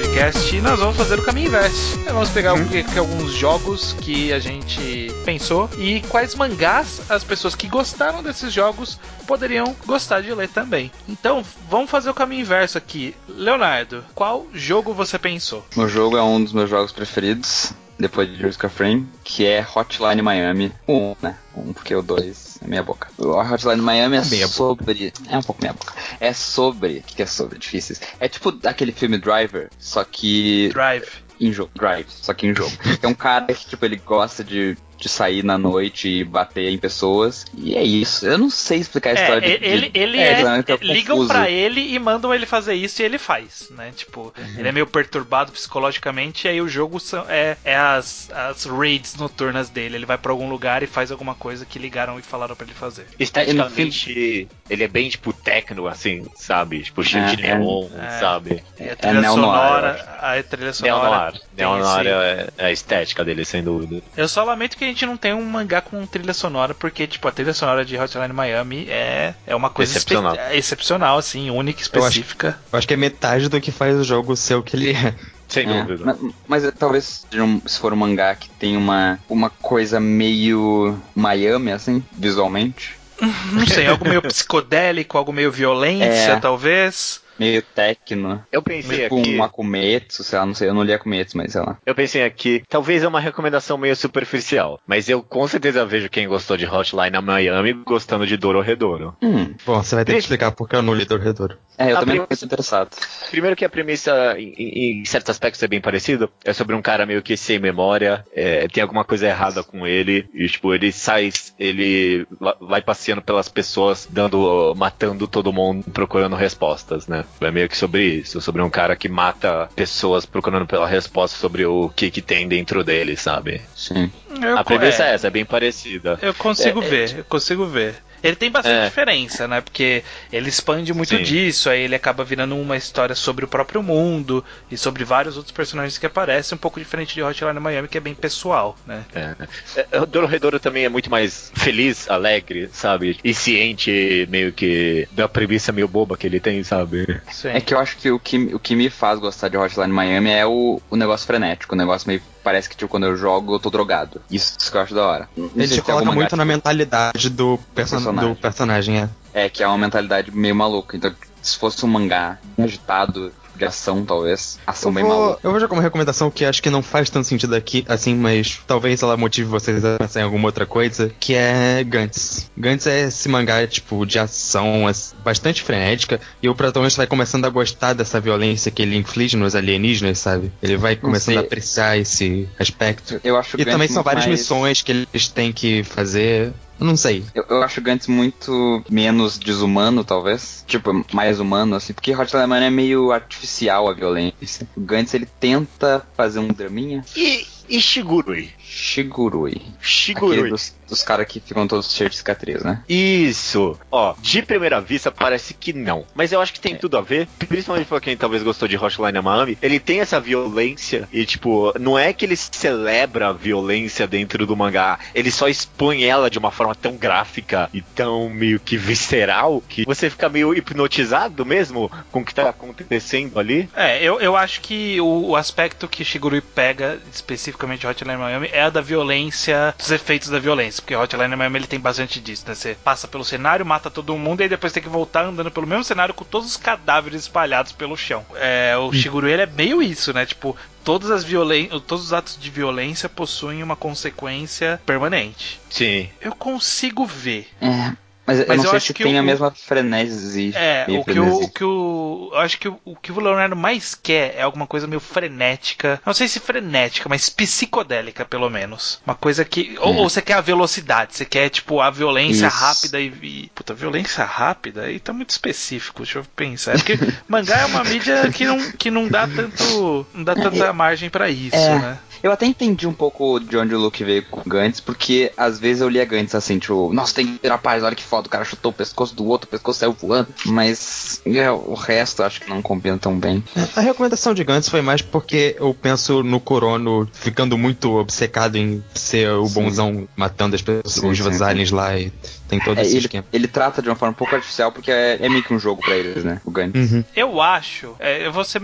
podcast, nós vamos fazer o caminho inverso. Nós Vamos pegar que- alguns jogos que a gente pensou e quais mangás as pessoas que gostaram desses jogos poderiam gostar de ler também. Então, vamos fazer o caminho inverso aqui. Leonardo, qual jogo você pensou? Meu jogo é um dos meus jogos preferidos, depois de of Rain, que é Hotline Miami. Um, né? Um, porque o dois é meia boca. O Hotline Miami é, meia boca. sobre... É um pouco meia boca. É sobre... O que, que é sobre? Difíceis. É tipo aquele filme Driver, só que Drive. em jogo. Drive, só que em jogo. É um cara que, tipo, ele gosta de, de sair na noite e bater em pessoas. E é isso. Eu não sei explicar a É, história de- ele, de- ele é. exatamente, é ligam pra ele e mandam ele fazer isso e ele faz, né? Tipo, ele é meio perturbado psicologicamente e aí o jogo são, é, é as, as raids noturnas dele. Ele vai pra algum lugar e faz alguma coisa que ligaram e falaram pra ele fazer. Esteticamente, ele é bem, tipo, techno, assim, sabe? Tipo, cheio de É, é- neon, é. sabe? E a É trilha sonora. A trilha sonora. É, é a estética dele, sem dúvida. Eu só lamento que a gente não tem um mangá com trilha sonora, porque, tipo, a trilha sonora de Hotline Miami é, é uma coisa espe- Excepcional. é excepcional, assim, única, Eu acho- específica. Eu acho que é metade do que faz o jogo ser o que ele é. Sem É, dúvida. Mas, mas é, talvez um- se for um mangá que tem uma, uma coisa meio Miami, assim, visualmente. Não sei, algo meio psicodélico, algo meio violência, É. talvez. Meio tecno. Eu pensei Tipo aqui. um Akumetsu, sei lá, não sei, eu não li Akumetsu, mas sei lá. Eu pensei aqui, talvez é uma recomendação meio superficial, mas eu com certeza vejo quem gostou de Hotline a Miami gostando de Dororedoro. Hum, Bom, você vai ter que explicar porque eu não li do Redouro. É, eu A também não fico interessado. Primeiro que a premissa, em, em- certos aspectos, é bem parecido. É sobre um cara meio que sem memória, é, tem alguma coisa errada com ele, e tipo, ele sai, ele va- vai passeando pelas pessoas, dando, matando todo mundo, procurando respostas, né? É meio que sobre isso, sobre um cara que mata pessoas procurando pela resposta sobre o que que tem dentro dele, sabe? Sim. Eu, A premissa é, é essa, é bem parecida. eu consigo É, é, ver, eu consigo ver. Ele tem bastante É. diferença, né? Porque ele expande muito Sim. disso, aí ele acaba virando uma história sobre o próprio mundo e sobre vários outros personagens que aparecem, um pouco diferente de Hotline Miami, que é bem pessoal, né? É. É, O Dororedoro também é muito mais feliz, alegre, sabe? E ciente, meio que, da premissa meio boba que ele tem, sabe? Sim. É que eu acho que o que, o que me faz gostar de Hotline Miami é o, o negócio frenético, o negócio meio. Parece que tipo, quando eu jogo eu tô drogado. Isso que eu acho da hora. Sei Ele se te coloca muito na mentalidade do, perso personagem. do personagem, é. É, que é uma mentalidade meio maluca. Então, se fosse um mangá agitado, de ação, talvez. Ação Eu bem vou, maluca. eu vou jogar uma recomendação que acho que não faz tanto sentido aqui, assim, mas talvez ela motive vocês a pensar em alguma outra coisa, que é Gantz. Gantz é esse mangá, tipo, de ação assim, bastante frenética, e o protagonista vai começando a gostar dessa violência que ele inflige nos alienígenas, sabe? Ele vai começando a apreciar esse aspecto. Eu acho E Gantz também são várias mais- missões que eles têm que fazer. Eu não sei. Eu, eu acho o Gantz muito menos desumano, talvez. Tipo, mais humano, assim. Porque Hotline Miami é meio artificial a violência. O Gantz, ele tenta fazer um draminha. E, e Shigurui? Shigurui. Shigurui. Aquele dos, dos caras que ficam todos cheios de cicatriz, né? Isso. Ó, de primeira vista parece que não. Mas eu acho que tem É. tudo a ver. Principalmente pra quem talvez gostou de Hotline Miami. Ele tem essa violência e, tipo, não é que ele celebra a violência dentro do mangá. Ele só expõe ela de uma forma tão gráfica e tão meio que visceral que você fica meio hipnotizado mesmo com o que tá acontecendo ali. É, eu, eu acho que o, o aspecto que Shigurui pega, especificamente de Hotline Miami, é a da violência, dos efeitos da violência. Porque Hotline Miami ele tem bastante disso, né? Você passa pelo cenário, mata todo mundo e aí depois tem que voltar andando pelo mesmo cenário com todos os cadáveres espalhados pelo chão. É, o Shigurui ele é meio isso, né? Tipo, todas as violen todos os atos de violência possuem uma consequência permanente. Sim. Eu consigo ver. É. Mas, eu Mas não eu sei se tem o- a mesma frenesi. É, o que, o, frenesi. o que o. Eu acho que o, o que o Leonardo mais quer é alguma coisa meio frenética. Não sei se frenética, mas psicodélica, pelo menos. Uma coisa que. Ou, Hum. ou você quer a velocidade, você quer, tipo, a violência Isso. rápida e, e. Puta, violência rápida aí tá muito específico, deixa eu pensar. É porque mangá é uma mídia que não, que não dá tanto. Não dá tanta margem pra isso, É. né? Eu até entendi um pouco de onde o Luke veio com o Gantz, porque às vezes eu lia Gantz assim, tipo, nossa, tem que virar paz, olha que foda, o cara chutou o pescoço do outro, o pescoço saiu voando. Mas é, o resto acho que não combina tão bem. A recomendação de Gantz foi mais porque eu penso no Corono ficando muito obcecado em ser o Sim. bonzão matando as pessoas, Sim, os sim, sim. aliens lá e tem todo É, esse ele, esquema. ele trata de uma forma um pouco artificial, porque é, é meio que um jogo pra eles, né? O Gantz. Uhum. Eu acho. É, eu vou ser.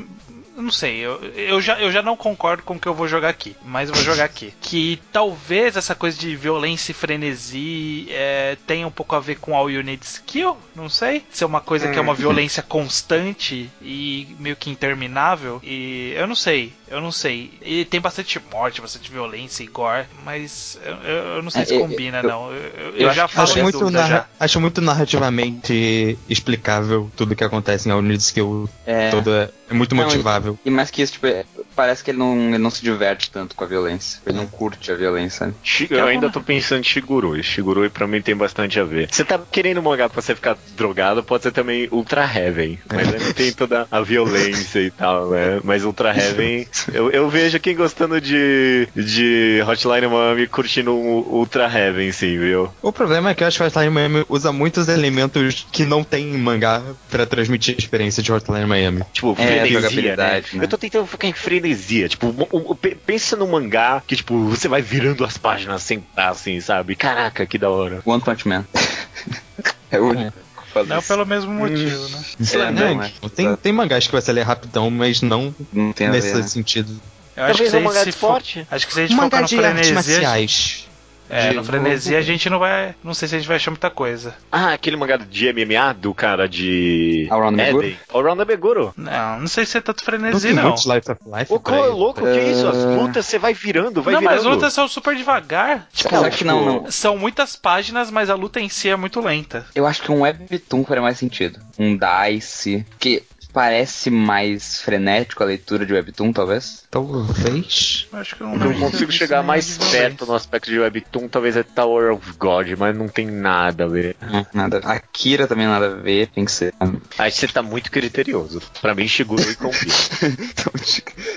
Não sei, eu, eu, já, eu já não concordo com o que eu vou jogar aqui, mas eu vou jogar aqui. Que talvez essa coisa de violência e frenesi é, tenha um pouco a ver com All You Need Skill, não sei. Ser uma coisa que é uma violência constante e meio que interminável. E eu não sei, eu não sei. E tem bastante morte, bastante violência e gore, mas eu, eu- não sei É, se eu- combina, eu- não. Eu, eu- já acho- falo Acho muito, dúvida narra- já. acho muito narrativamente explicável tudo que acontece em All Needs Skill. É. Toda, é muito Não, motivável. E mais que isso, tipo, é- parece que ele não, ele não se diverte tanto com a violência. Ele não curte a violência. né? Eu ainda tô pensando em Shigurui. Shigurui pra mim tem bastante a ver. Você tá querendo um mangá pra você ficar drogado, pode ser também Ultra Heaven. Mas aí não tem toda a violência e tal, né? Mas Ultra Heaven, eu, eu vejo quem gostando de, de Hotline Miami curtindo um Ultra Heaven, sim, viu? O problema é que eu acho que Hotline Miami usa muitos elementos que não tem em mangá pra transmitir a experiência de Hotline Miami. Tipo, É, frenesia, né? jogabilidade, né? Eu tô tentando ficar em frenesia. Tipo, o- o- pe- pensa num mangá que, tipo, você vai virando as páginas sem parar, assim, sabe? Caraca, que da hora. One Punch Man. é o único. que faz Não isso. pelo mesmo motivo, né? É, não, Né? é. tem, tem mangás que você lê rapidão, mas não Não nesse ver. né? sentido. Eu acho que Talvez se um a gente mangá de esporte. Acho que se a gente Um focar mangá no de artes marciais. É, De- no frenesi a gente não vai, não sei se a gente vai achar muita coisa. Ah, aquele mangá de MMA do cara de. Around the Meguro? Eden. Around the Meguro. Não, não sei se é tanto Não frenesi tem não. muito Life of Life Ô, pra ô, ele. louco, que isso? As lutas você vai virando, vai não, virando. mas as lutas são super devagar. Tipo, Será que não, não? são muitas páginas, mas a luta em si é muito lenta. Eu acho que um webtoon faria mais sentido. Um Dice. Que parece mais frenético a leitura de webtoon, talvez. Talvez. Eu acho que eu não, O que eu lembro consigo chegar nem mais perto no aspecto de Webtoon talvez é Tower of God, mas não tem nada a ver. Nada. Akira também nada a ver, tem que ser. Aí você tá muito criterioso. Pra mim, Shigurui combina. Então,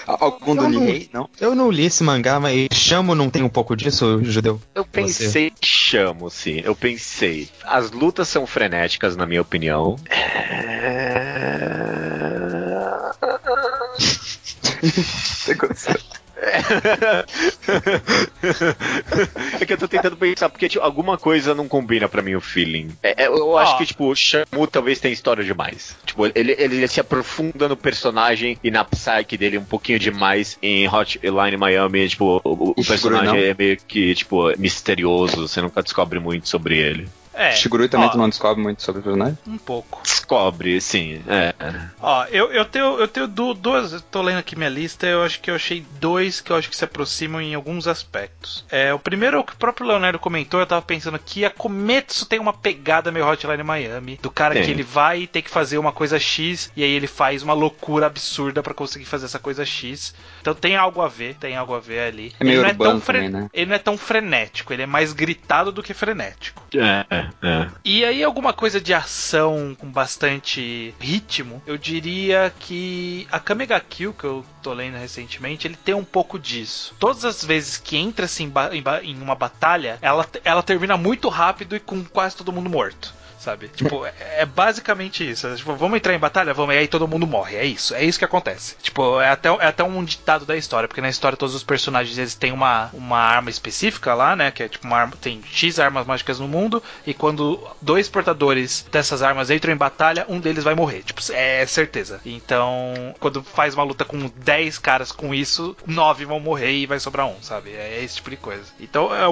Algum do Eu não- Nihei? Não? Eu não li esse mangá, mas Chamo não tem um pouco disso, Judeu? Eu pensei, chamo, sim. Eu pensei. As lutas são frenéticas, na minha opinião. é que eu tô tentando pensar, porque tipo, alguma coisa não combina pra mim o feeling. É, é, eu acho Ó. que, tipo, o Shamu talvez tenha história demais. Tipo, ele, ele se aprofunda no personagem e na psyche dele um pouquinho demais em Hotline Miami. Tipo, o, o personagem é meio que, tipo, misterioso. Você nunca descobre muito sobre ele. É. Shigurui também ó, tu não descobre muito sobre o personagem? Um pouco. Descobre, sim. É. Ó, eu, eu tenho, eu tenho du- duas. eu Tô lendo aqui minha lista, eu acho que eu achei dois que eu acho que se aproximam em alguns aspectos. É, o primeiro é o que o próprio Leonardo comentou, eu tava pensando que a Kometsu tem uma pegada meio Hotline Miami, do cara Tem. que ele vai ter que fazer uma coisa X e aí ele faz uma loucura absurda pra conseguir fazer essa coisa X. Então tem algo a ver, tem algo a ver ali. É meio ele, não é tão fre- também, né? ele não é tão frenético, ele é mais gritado do que frenético. É, é. E aí, alguma coisa de ação com bastante ritmo, eu diria que a Kamega Kill, que eu tô lendo recentemente, ele tem um pouco disso. Todas as vezes que entra-se em, em em uma batalha, ela, ela termina muito rápido e com quase todo mundo morto. Sabe? Tipo, é, é basicamente isso. É, Tipo, vamos entrar em batalha? Vamos, e aí todo mundo morre. É isso, é isso que acontece. Tipo, é até, é até um ditado da história, porque na história todos os personagens eles têm uma, uma arma específica lá, né? Que é tipo uma arma. Tem X armas mágicas no mundo, e quando dois portadores dessas armas entram em batalha, um deles vai morrer. Tipo, é certeza. Então, quando faz uma luta com 10 caras com isso, 9 vão morrer e vai sobrar um, sabe? É esse tipo de coisa. Então, é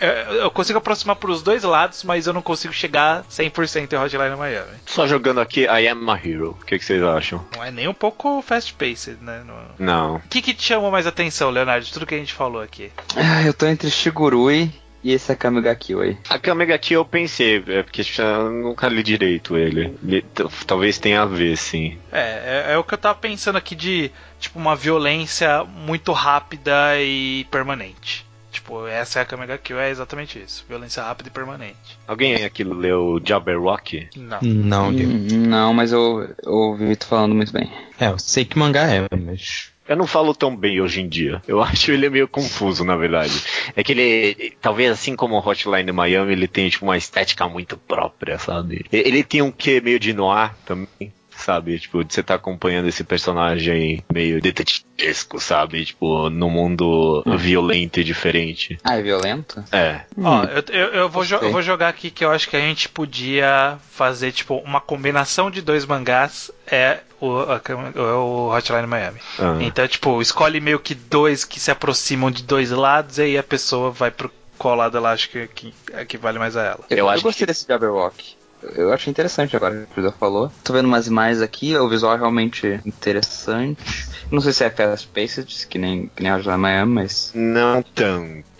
é- eu consigo aproximar pros dois lados, mas eu não consigo chegar 100% em Hotline Miami. Só jogando aqui I Am a Hero. O que, que vocês acham? Não é nem um pouco fast-paced, né? No- Não. O que, que te chamou mais atenção, Leonardo, de tudo que a gente falou aqui? Ah, eu tô entre Shigurui e esse Akamiga Kill aí. A Kamega Kill eu pensei, é porque eu nunca li direito ele. Talvez tenha a ver, sim. É, é, é o que eu tava pensando aqui de, tipo, uma violência muito rápida e permanente. Tipo, essa é a Kamega Kill, é exatamente isso. Violência rápida e permanente. Alguém aqui leu Jabberwock? Não. Não. Hum, Não, mas eu, eu ouvi tu falando muito bem. É, eu sei que mangá é, mas. Eu não falo tão bem hoje em dia. Eu acho ele meio confuso, na verdade. É que ele, talvez assim como o Hotline Miami, ele tem tipo uma estética muito própria, sabe? Ele tem um quê meio de noir também. Sabe, tipo, de você tá acompanhando esse personagem meio detetivesco, sabe? Tipo, num mundo violento e diferente. Ah, é violento? É. Ó, eu, eu, eu vou eu vou jogar aqui que eu acho que a gente podia fazer, tipo, uma combinação de dois mangás. É o, é o Hotline Miami. Ah. Então, tipo, escolhe meio que dois que se aproximam de dois lados e aí a pessoa vai pro qual lado ela acha que, que, que vale mais a ela. Eu, Eu eu acho gostei desse Jabberwock. Eu achei interessante agora que o José falou. Tô vendo umas imagens aqui, o visual é realmente interessante. Não sei se é fast paced, que nem, que nem a Miami, mas. Não tanto.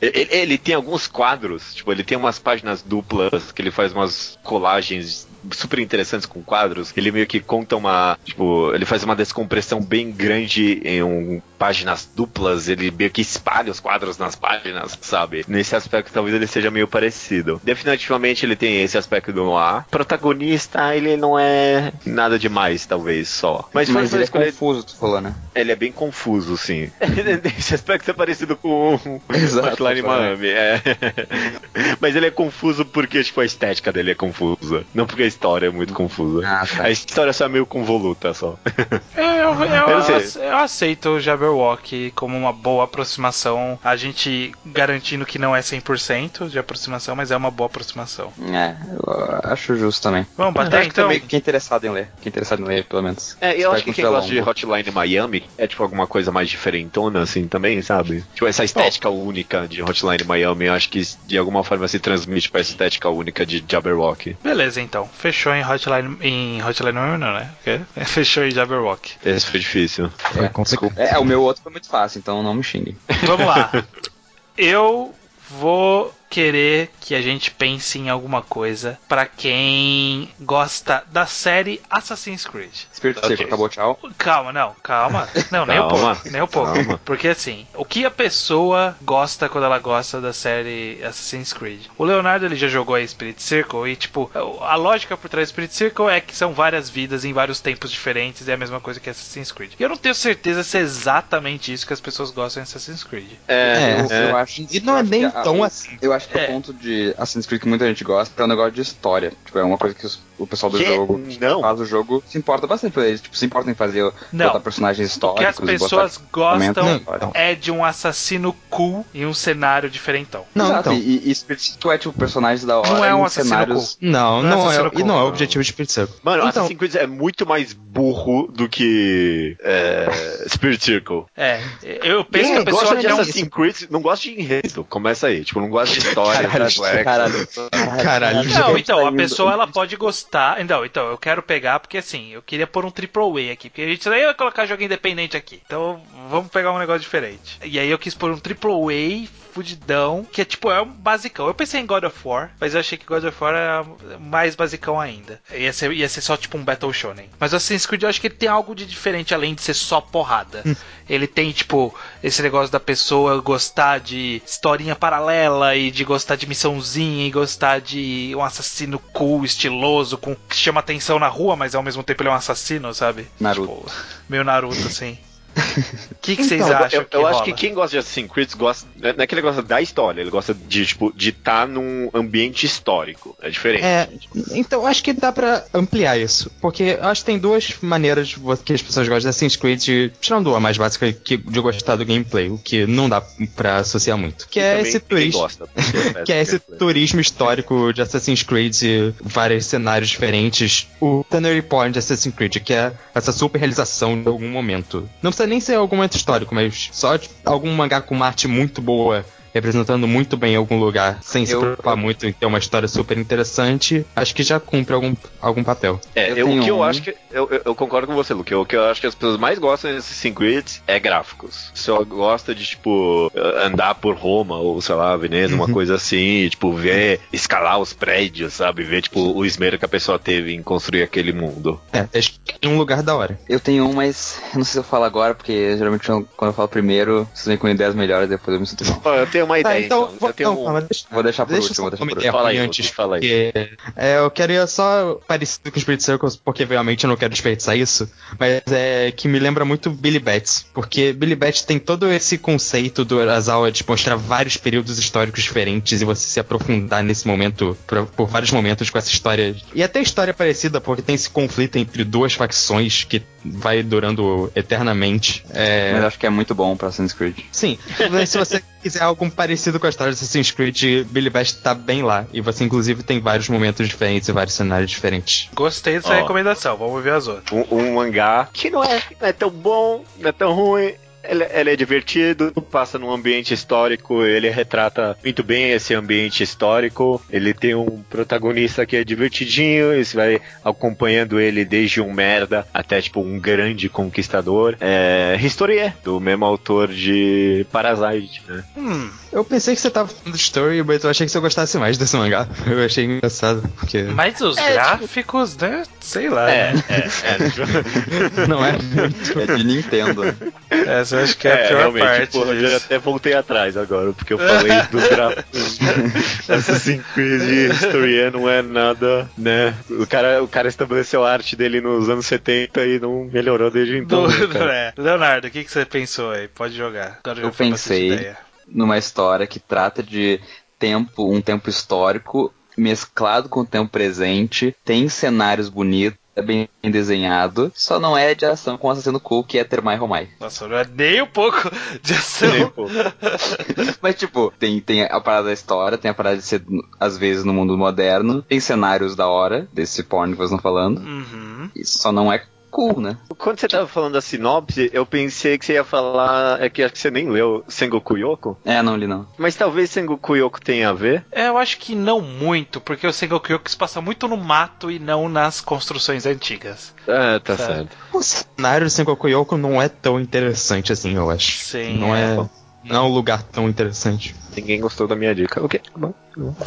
Ele, ele tem alguns quadros, tipo, ele tem umas páginas duplas que ele faz umas colagens super interessantes com quadros. Ele meio que conta uma, tipo, ele faz uma descompressão bem grande em um, páginas duplas, ele meio que espalha os quadros nas páginas, sabe? Nesse aspecto talvez ele seja meio parecido. Definitivamente ele tem esse aspecto do noir. Protagonista, ele não é nada demais, talvez, só. Mas, Mas, ele é confuso, tu falou, né? ele é bem confuso, sim. Esse aspecto é parecido com Exato. Miami, é. Mas ele é confuso porque, tipo, a estética dele é confusa. Não porque a história é muito confusa. Ah, tá. A história só é meio convoluta, só. Eu, eu, eu, Eu eu aceito o Jabberwock como uma boa aproximação. A gente garantindo que não é 100% de aproximação, mas é uma boa aproximação. É, eu acho justo também. Vamos bater acho que então? também quem é interessado em ler. Quem é interessado em ler, pelo menos. É, eu acho que quem gosta de longo. Hotline Miami é, tipo, alguma coisa mais diferentona, assim, também, sabe? Tipo, essa estética única de Hotline Miami, eu acho que de alguma forma se transmite pra estética única de Jabberwock. Beleza, então. Fechou em Hotline. Em Hotline não, não, né? Fechou em Jabberwock. Esse foi difícil. Complicado. É, o meu outro foi muito fácil, então não me xingue. Vamos lá. Eu vou querer que a gente pense em alguma coisa pra quem gosta da série Assassin's Creed. Espírito Ok. Seco, acabou, tchau. Calma, não, calma. Não, nem um pouco. Nem um pouco. Calma. Porque assim, o que a pessoa gosta quando ela gosta da série Assassin's Creed? O Leonardo ele já jogou a Spirit Circle e, tipo, a lógica por trás da Spirit Circle é que são várias vidas em vários tempos diferentes e é a mesma coisa que Assassin's Creed. E eu não tenho certeza se é exatamente isso que as pessoas gostam em Assassin's Creed. É, eu, eu acho, E não é nem tão assim. Eu acho que É. o ponto de Assassin's Creed que muita gente gosta é um negócio de história. Tipo, é uma coisa que os- o pessoal do Que? jogo Não. faz o jogo se importa bastante por eles. Tipo, se importa em fazer Não. botar personagens O que históricos as pessoas gostam Não, é de um assassino cool em um cenário diferentão. Não, Exato, então. E, e Spirit Circle é tipo personagens da hora Não é um assassino cenários. Não, Não é não é, assassino e não é o cool. objetivo de Spirit Circle. Mano, então, Assassin's Creed é muito mais burro do que é, Spirit Circle. É, eu penso que a Quem pessoa gosta de não. Assassin's Creed não gosta de enredo. Começa aí. Tipo, não gosta de história. Caralho, complexo. Caralho. Caralho. Não, então, a pessoa ela pode gostar. Então, então, eu quero pegar porque assim, eu queria pôr um triple A aqui. Porque a gente aí vai colocar jogo independente aqui. Então, vamos pegar um negócio diferente. E aí eu quis pôr um triple A fudidão, que é tipo, é um basicão. Eu pensei em God of War, mas eu achei que God of War era mais basicão ainda. Ia ser, ia ser só tipo um Battle Shonen. Mas o Assassin's Creed eu acho que ele tem algo de diferente além de ser só porrada. ele tem, tipo, esse negócio da pessoa gostar de historinha paralela e de gostar de missãozinha e gostar de um assassino cool, estiloso, com que chama atenção na rua, mas ao mesmo tempo ele é um assassino, sabe? Naruto. Tipo, meio Naruto, assim. O que, que vocês Então, acham Eu, que eu acho que quem gosta de Assassin's Creed gosta. Não é que ele gosta da história, ele gosta de, tipo, de estar num ambiente histórico. É diferente. É, então acho que dá pra ampliar isso. Porque eu acho que tem duas maneiras que as pessoas gostam de Assassin's Creed, tirando a mais básica que de gostar do gameplay, o que não dá pra associar muito. Que E é esse turismo. gosta, é Que é esse gameplay. turismo histórico de Assassin's Creed, vários cenários diferentes. O Tannery Point de Assassin's Creed, que é essa super realização de algum momento. Não precisa nem ser algum momento histórico, mas só tipo, algum mangá com arte muito boa. Representando muito bem algum lugar, sem se Eu- preocupar muito em ter uma história super interessante, acho que já cumpre algum, algum papel. É, Eu eu- o que eu um. acho que. Eu, eu- eu concordo com você, Luke. O que eu acho que as pessoas mais gostam de Assassin's Creed é gráficos. Só gosta de, tipo, andar por Roma ou, sei lá, Veneza, uma coisa assim, e, tipo, ver, escalar os prédios, sabe? Ver, tipo, o esmero que a pessoa teve em construir aquele mundo. É, acho que é um lugar da hora. Eu tenho um, mas eu não sei se eu falo agora, porque geralmente eu- quando eu falo primeiro, vocês vêm com ideias melhores, depois eu me sinto mal. Eu tenho uma Tá, ideia, então. vou, Eu tenho não, um- deixa, Vou deixar por deixa último, deixar por ideia Fala aí, antes, fala aí. porque, é, eu queria só parecido com Spirit Circles, porque realmente eu não quero desperdiçar isso, mas é que me lembra muito Billy Bats, porque Billy Bats tem todo esse conceito do Arazawa de mostrar vários períodos históricos diferentes e você se aprofundar nesse momento, por, por vários momentos com essa história. E até história parecida, porque tem esse conflito entre duas facções que vai durando eternamente. É, Mas acho que é muito bom pra Assassin's Creed. Sim, mas se você quiser algo parecido com a história de Assassin's Creed, Billy Best tá bem lá. E você, inclusive, tem vários momentos diferentes e vários cenários diferentes. Gostei dessa Ó. recomendação, vamos ver as outras. um, um mangá que não é, não é tão bom, não é tão ruim. Ele, ele é divertido, passa num ambiente histórico, ele retrata muito bem esse ambiente histórico. Ele tem um protagonista que é divertidinho, e você vai acompanhando ele desde um merda até tipo um grande conquistador. É Historie, do mesmo autor de Parasite, né? Hum, Eu pensei que você tava falando de story, mas eu achei que você gostasse mais desse mangá. Eu achei engraçado, porque mas os gráficos, né? Sei lá. É, né? é, é. não é. É de Nintendo. né? Eu acho que é, a pior realmente, parte. porra, eu até voltei atrás agora, porque eu falei dos gráficos. Assassin's Creed Historia não é nada, né? O cara, o cara estabeleceu a arte dele nos anos 70 e não melhorou desde então. Do- né, é. Leonardo, o que, que você pensou aí? Pode jogar. Agora Eu pensei-. Numa história que trata de tempo, um tempo histórico mesclado com o tempo presente, tem cenários bonitos, é bem desenhado, só não é de ação com o assassino cool que é Termai Romai. Nossa, não é nem um pouco de ação. Tempo. Mas, tipo, tem, tem a parada da história, tem a parada de ser, às vezes, no mundo moderno, tem cenários da hora, desse porn que vocês estão falando, Uhum. e só não é cool, né? Quando você tava falando da sinopse, eu pensei que você ia falar. É que acho que você nem leu Sengoku Yoko. É, não li não. Mas talvez Sengoku Yoko tenha a ver. É, eu acho que não muito, porque o Sengoku Yoko se passa muito no mato e não nas construções antigas. Ah, tá Certo. certo. O cenário do Sengoku Yoko não é tão interessante assim, eu acho. Sim, Não é. é. Não é um lugar tão interessante. Ninguém gostou da minha dica. Ok, tá bom.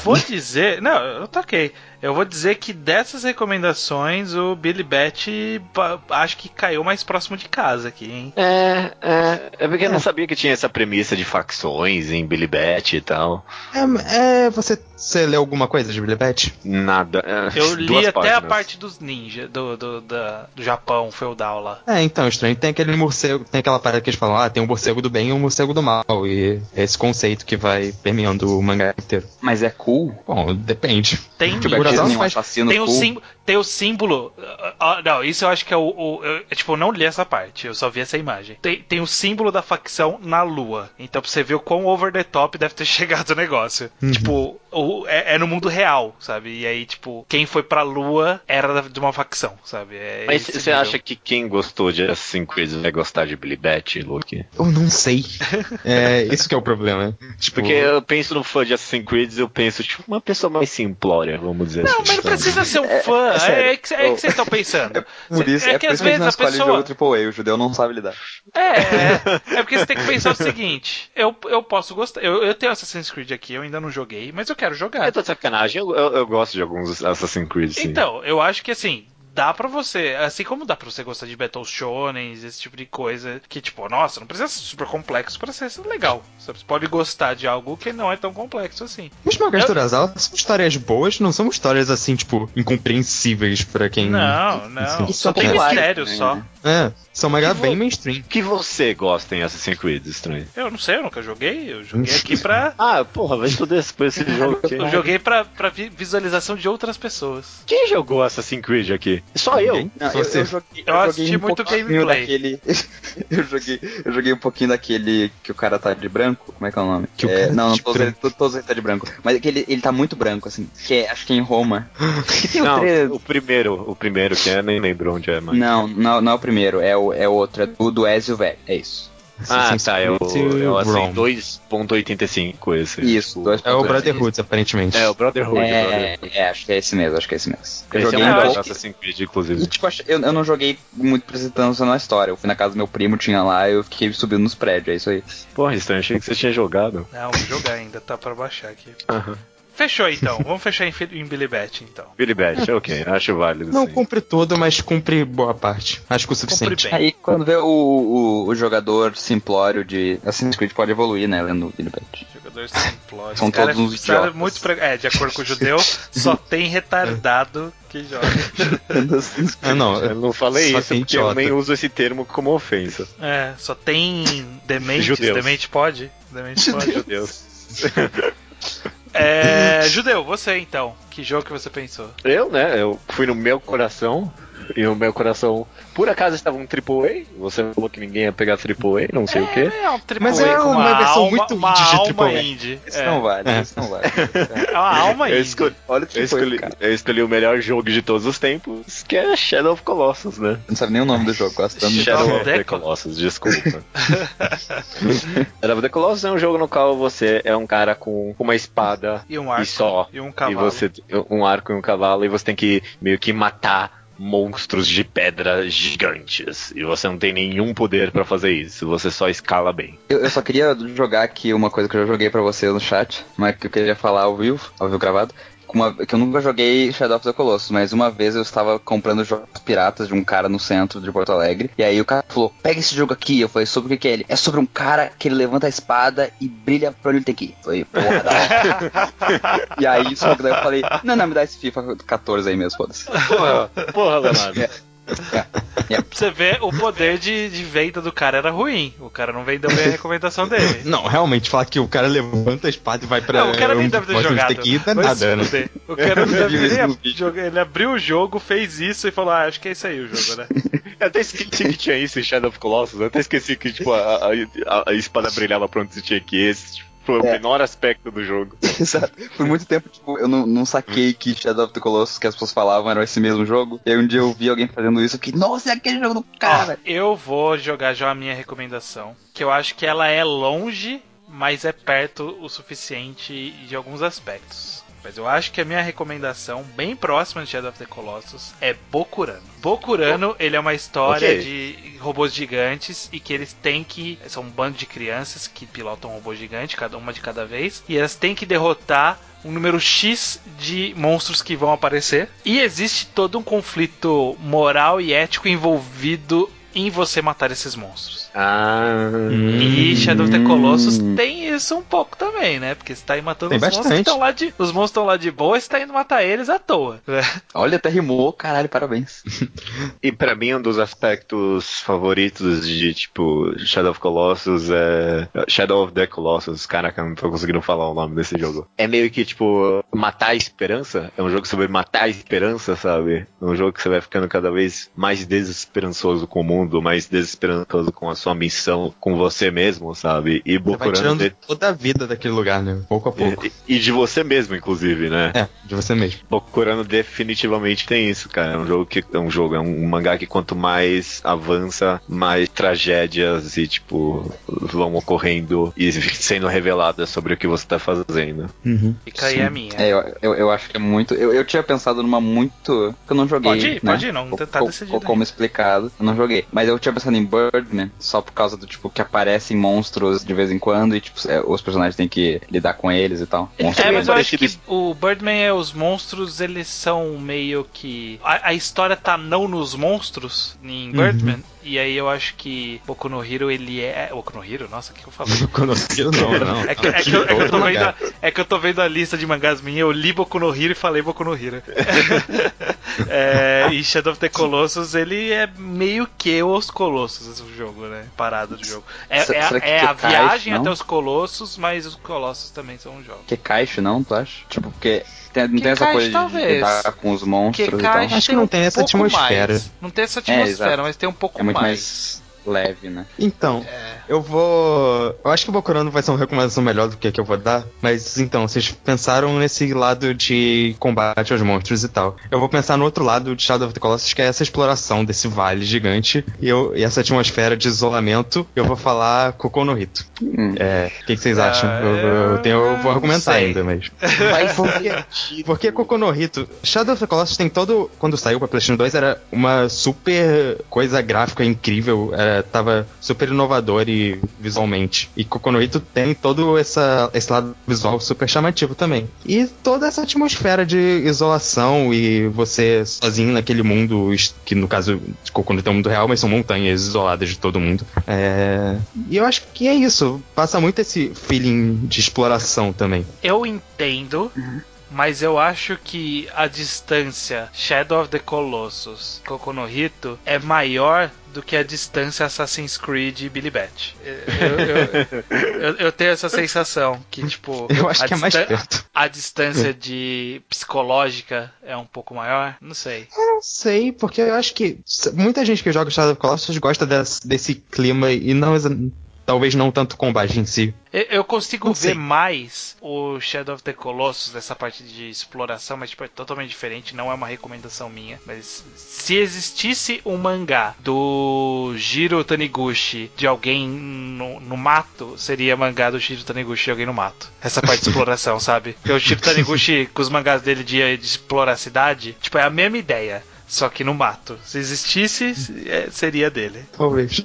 Vou dizer. Não, eu toquei. Eu vou dizer que dessas recomendações, o Billy Bat acho que caiu mais próximo de casa aqui, hein? É, é. É porque eu não sabia que tinha essa premissa de facções em Billy Bat e tal. É, é, você, você leu alguma coisa de Billy Bat? Nada. É, Eu duas li até a páginas. parte dos ninjas, do, do, da- do Japão feudal lá. É, então, estranho. Tem aquele morcego, tem aquela parada que eles falam, ah, tem um morcego do bem e um morcego do mal. E é esse conceito que vai permeando o mangá inteiro. Mas é cool? Bom, depende. Tem é um faz- Tem o, cool? sim, tem o símbolo. ah, ah, não, isso eu acho que é o. o- eu, é, tipo, eu não li essa parte, eu só vi essa imagem. Tem, tem o símbolo da facção na lua. Então pra você ver o quão over the top deve ter chegado o negócio. Tipo, o- é, é no mundo real, sabe? E aí, tipo, quem foi pra lua era de uma facção, sabe? É Mas você acha que quem gostou de Assassin's Creed vai gostar de Billy Bat, Luke? Eu não sei. É, isso que é o problema. Tipo, Porque eu penso no fã de Assassin's Creed, eu penso, tipo, uma pessoa mais simplória, vamos dizer Não, assim. mas não precisa ser um fã. É, sério. é que, é que vocês estão pensando. Por isso, é, é, que por às isso que a vezes a pessoa. jogo AAA, o judeu não sabe lidar. É, é, é porque você tem que pensar o seguinte: eu, eu posso gostar. Eu, eu tenho Assassin's Creed aqui, eu ainda não joguei, mas eu quero jogar. Eu tô de sacanagem, eu, eu, eu gosto de alguns Assassin's Creed, sim. Então, eu acho que assim. Dá pra você, assim como dá pra você gostar de Battle Shonen, esse tipo de coisa, que tipo, nossa, não precisa ser super complexo pra ser legal. Você pode gostar de algo que não é tão complexo assim. Os mangás Eu- do Urasawa são histórias boas, não são histórias assim, tipo, incompreensíveis pra quem. Não, não. Sim. Só tem mistério só. né? É, são Que bem vo- mainstream. Que você gosta em Assassin's Creed, estranho? Eu não sei, eu nunca joguei. Eu joguei aqui pra. Ah, porra, vai estudar esse, esse jogo aqui. Eu joguei pra, pra vi- visualização de outras pessoas. Quem jogou Assassin's Creed aqui? Só eu. Não, Só eu, você. eu joguei, Eu joguei assisti um muito pouquinho gameplay. daquele. eu, joguei, eu joguei um pouquinho daquele que o cara tá de branco. Como é que é o nome? Que o É, cara não, tá não, todos, branco. eles- todos eles tá de branco. Mas é que ele, ele tá muito branco, assim. Que é, acho que é em Roma. Que tem o Não, trailer- o primeiro, o primeiro que é, nem lembro onde é, mas. Não, não, não é o primeiro, é o, é o outro, é do, do Ezio Velho. É isso. Ah, Assassin's tá, é o, é o assim, Rome. 2.85 esse. Isso, dois É o. Brotherhood, aparentemente. É, o Brotherhood. É, Brotherhood. é, acho que é esse mesmo, acho que é esse mesmo. Eu Esse é joguei o um pouco. Assassin's Creed, inclusive. E, tipo, eu, eu não joguei muito atenção na história. Eu fui na casa do meu primo, tinha lá, eu fiquei subindo nos prédios, é isso aí. Porra, estranho, achei que você tinha jogado. Não, vou jogar ainda, tá pra baixar aqui. Aham. Fechou então, vamos fechar em, em Billy Bat então. Billy Bat, ok, acho válido. Não sim. cumpre todo, mas cumpre boa parte. Acho que o suficiente. bem. Aí quando vê o, o, o jogador simplório de Assassin's Creed pode evoluir, né, lendo Billy Bat. Jogador simplório. São cara todos é- uns cara é muito pre... É, de acordo com o judeu, só tem retardado que joga. Ah, não. Eu não falei Só isso porque eu idiota. nem uso esse termo como ofensa. É, só tem dementes. Judeus. Demente pode? Demente pode. Meu Deus. É, judeu, você então. Que jogo que você pensou? Eu, né, eu fui no meu coração. E o meu coração, por acaso, estava um AAA. Você falou que ninguém ia pegar AAA, não sei o quê. É um triple Mas A é com uma versão alma, muito uma indie de alma AAA. indie. Isso É, não vale, É. isso não vale. é uma alma Eu indie. escolhi, Olha o que eu, escolhi, cara. eu escolhi o melhor jogo de todos os tempos, que é Shadow of Colossus, né? Não sabe nem o nome do jogo, gosto tanto. Shadow of the Colossus, desculpa. Shadow of the Colossus é um jogo no qual você é um cara com uma espada E um arco. e só. E um E cavalo. você um arco e um cavalo e você tem que meio que matar monstros de pedra gigantes. E você não tem nenhum poder pra fazer isso, você só escala bem. Eu, eu só queria jogar aqui uma coisa que eu já joguei pra você no chat, mas que eu queria falar ao vivo, ao vivo gravado. Uma, que eu nunca joguei Shadow of the Colossus, mas uma vez eu estava comprando jogos piratas de um cara no centro de Porto Alegre, e aí o cara falou, pega esse jogo aqui, eu falei, sobre o que, que é ele? É sobre um cara que ele levanta a espada e brilha pra onde ele tem que ir. Eu falei, porra, da hora. E aí, só que daí eu falei, não, não, me dá esse FIFA 14 aí mesmo, foda-se. Porra, porra, Leonardo. Pra você ver, o poder de, de venda do cara era ruim. O cara não vendeu bem a recomendação dele. Não, realmente, falar que o cara levanta a espada e vai pra. Não, o cara nem um deve ter jogado. É Vai nada, né? O cara não deve jogar- Ele abriu o jogo, fez isso e falou: Ah, acho que é isso aí o jogo, né? Eu até esqueci que tinha isso em Shadow of Colossus. Eu até esqueci que tipo, a, a- a espada brilhava pra onde você tinha que ir. Esse tipo, foi o É. menor aspecto do jogo. Exato. Por muito tempo, tipo, eu não, não saquei que Shadow of the Colossus que as pessoas falavam era esse mesmo jogo. E aí um dia eu vi alguém fazendo isso, eu fiquei, nossa, é aquele jogo do cara. Ó, eu vou jogar já a minha recomendação. Que eu acho que ela é longe, mas é perto o suficiente de alguns aspectos. Mas eu acho que a minha recomendação, bem próxima de Shadow of the Colossus, é Bokurano. Bokurano, ele é uma história Ok. de robôs gigantes e que eles têm que. São um bando de crianças que pilotam um robô gigante, cada uma de cada vez, e elas têm que derrotar um número X de monstros que vão aparecer. E existe todo um conflito moral e ético envolvido em você matar esses monstros. Ah. E Shadow of the Hum. Colossus tem isso um pouco também, né? Porque você tá aí matando Tem os monstros que bastante. estão lá de. Os monstros estão lá de boa e você tá indo matar eles à toa. né? Olha, até rimou, caralho, parabéns. E pra mim, um dos aspectos favoritos de, tipo, Shadow of Colossus é. Shadow of the Colossus, caraca, não tô conseguindo falar o nome desse jogo. É meio que, tipo, matar a esperança. É um jogo sobre matar a esperança, sabe? É um jogo que você vai ficando cada vez mais desesperançoso com o mundo mais desesperançoso com a sua missão, com você mesmo, sabe? E Você tirando de- toda a vida daquele lugar, né? Pouco a pouco. e, e de você mesmo, inclusive, né? É, de você mesmo. Bokurano definitivamente tem isso, cara. É um jogo que é um jogo, é um mangá que quanto mais avança, mais tragédias e tipo vão ocorrendo e sendo reveladas sobre o que você tá fazendo. Uhum. Fica aí a minha. É, eu, eu, eu acho que é muito. Eu, eu tinha pensado numa muito. que eu não joguei. Pode ir, né? pode ir, não tá decidido co- Como explicado, eu não joguei. Mas eu tinha pensado em Birdman, só por causa do tipo que aparecem monstros de vez em quando e tipo, é, os personagens têm que lidar com eles e tal. Monstros É, mas eu acho que o Birdman é os monstros, eles são meio que. A, a história tá não nos monstros em Birdman. E aí eu acho que Boku no Hero ele é. Boku no Hero? Nossa, o que eu falei? Conocido não, não. É que, é que eu, é que eu tô vendo a, é que eu tô vendo a lista de mangás minha, eu li Boku no Hero e falei Boku no Hero. é, e Shadow of the Colossus, ele é meio que os Colossus, esse jogo, né? Parado do jogo. É, é- é a cai, viagem não? até os Colossos, mas os Colossos também são um jogo. Que caixa, não, tu acha? Tipo, porque tem, não Que tem essa coisa de talvez. lidar com os monstros e tal. Acho que tem não um tem essa pouco atmosfera. mais. Não tem essa É, atmosfera, exato. mas tem um pouco É muito mais. mais leve, né? Então, É. eu vou. Eu acho que o Bokurano vai ser uma recomendação melhor do que a que eu vou dar. Mas então, vocês pensaram nesse lado de combate aos monstros e tal. Eu vou pensar no outro lado de Shadow of the Colossus, que é essa exploração desse vale gigante e, eu, e essa atmosfera de isolamento. Eu vou falar Kokono no Hito. Hum. É, o que, que vocês acham? Ah, eu, eu, tenho, eu vou argumentar ainda, mas. Faz Porque, porque Kokono no Hito, Shadow of the Colossus tem todo. Quando saiu pra PlayStation 2, era uma super coisa gráfica incrível, era, tava super inovador e visualmente. E Kokono Hito tem todo essa, esse lado visual super chamativo também. E toda essa atmosfera de isolação e você sozinho naquele mundo, que no caso de Kokono Hito é um mundo real, mas são montanhas isoladas de todo mundo. É, E eu acho que é isso, passa muito esse feeling de exploração também. Eu entendo, mas eu acho que a distância Shadow of the Colossus Kokono Hito é maior do que a distância Assassin's Creed e Billy Bat. Eu, eu- eu- eu tenho essa sensação que, tipo. Eu acho a que é mais perto. A distância de psicológica é um pouco maior? Não sei. Não sei, porque eu acho que muita gente que joga Shadow of the Colossus gosta desse, desse clima e não talvez não tanto o combate em si. Eu, consigo Não ver sei. mais o Shadow of the Colossus dessa parte de exploração, mas tipo, é totalmente diferente, não é uma recomendação minha. Mas se existisse um mangá do Jiro Taniguchi de alguém no, no mato, seria mangá do Jiro Taniguchi de alguém no mato. Essa parte de exploração, sabe? Porque o Jiro Taniguchi, com os mangás dele de, de explorar a cidade, tipo, é a mesma ideia. Só que no mato. Se existisse, é, seria dele. Talvez.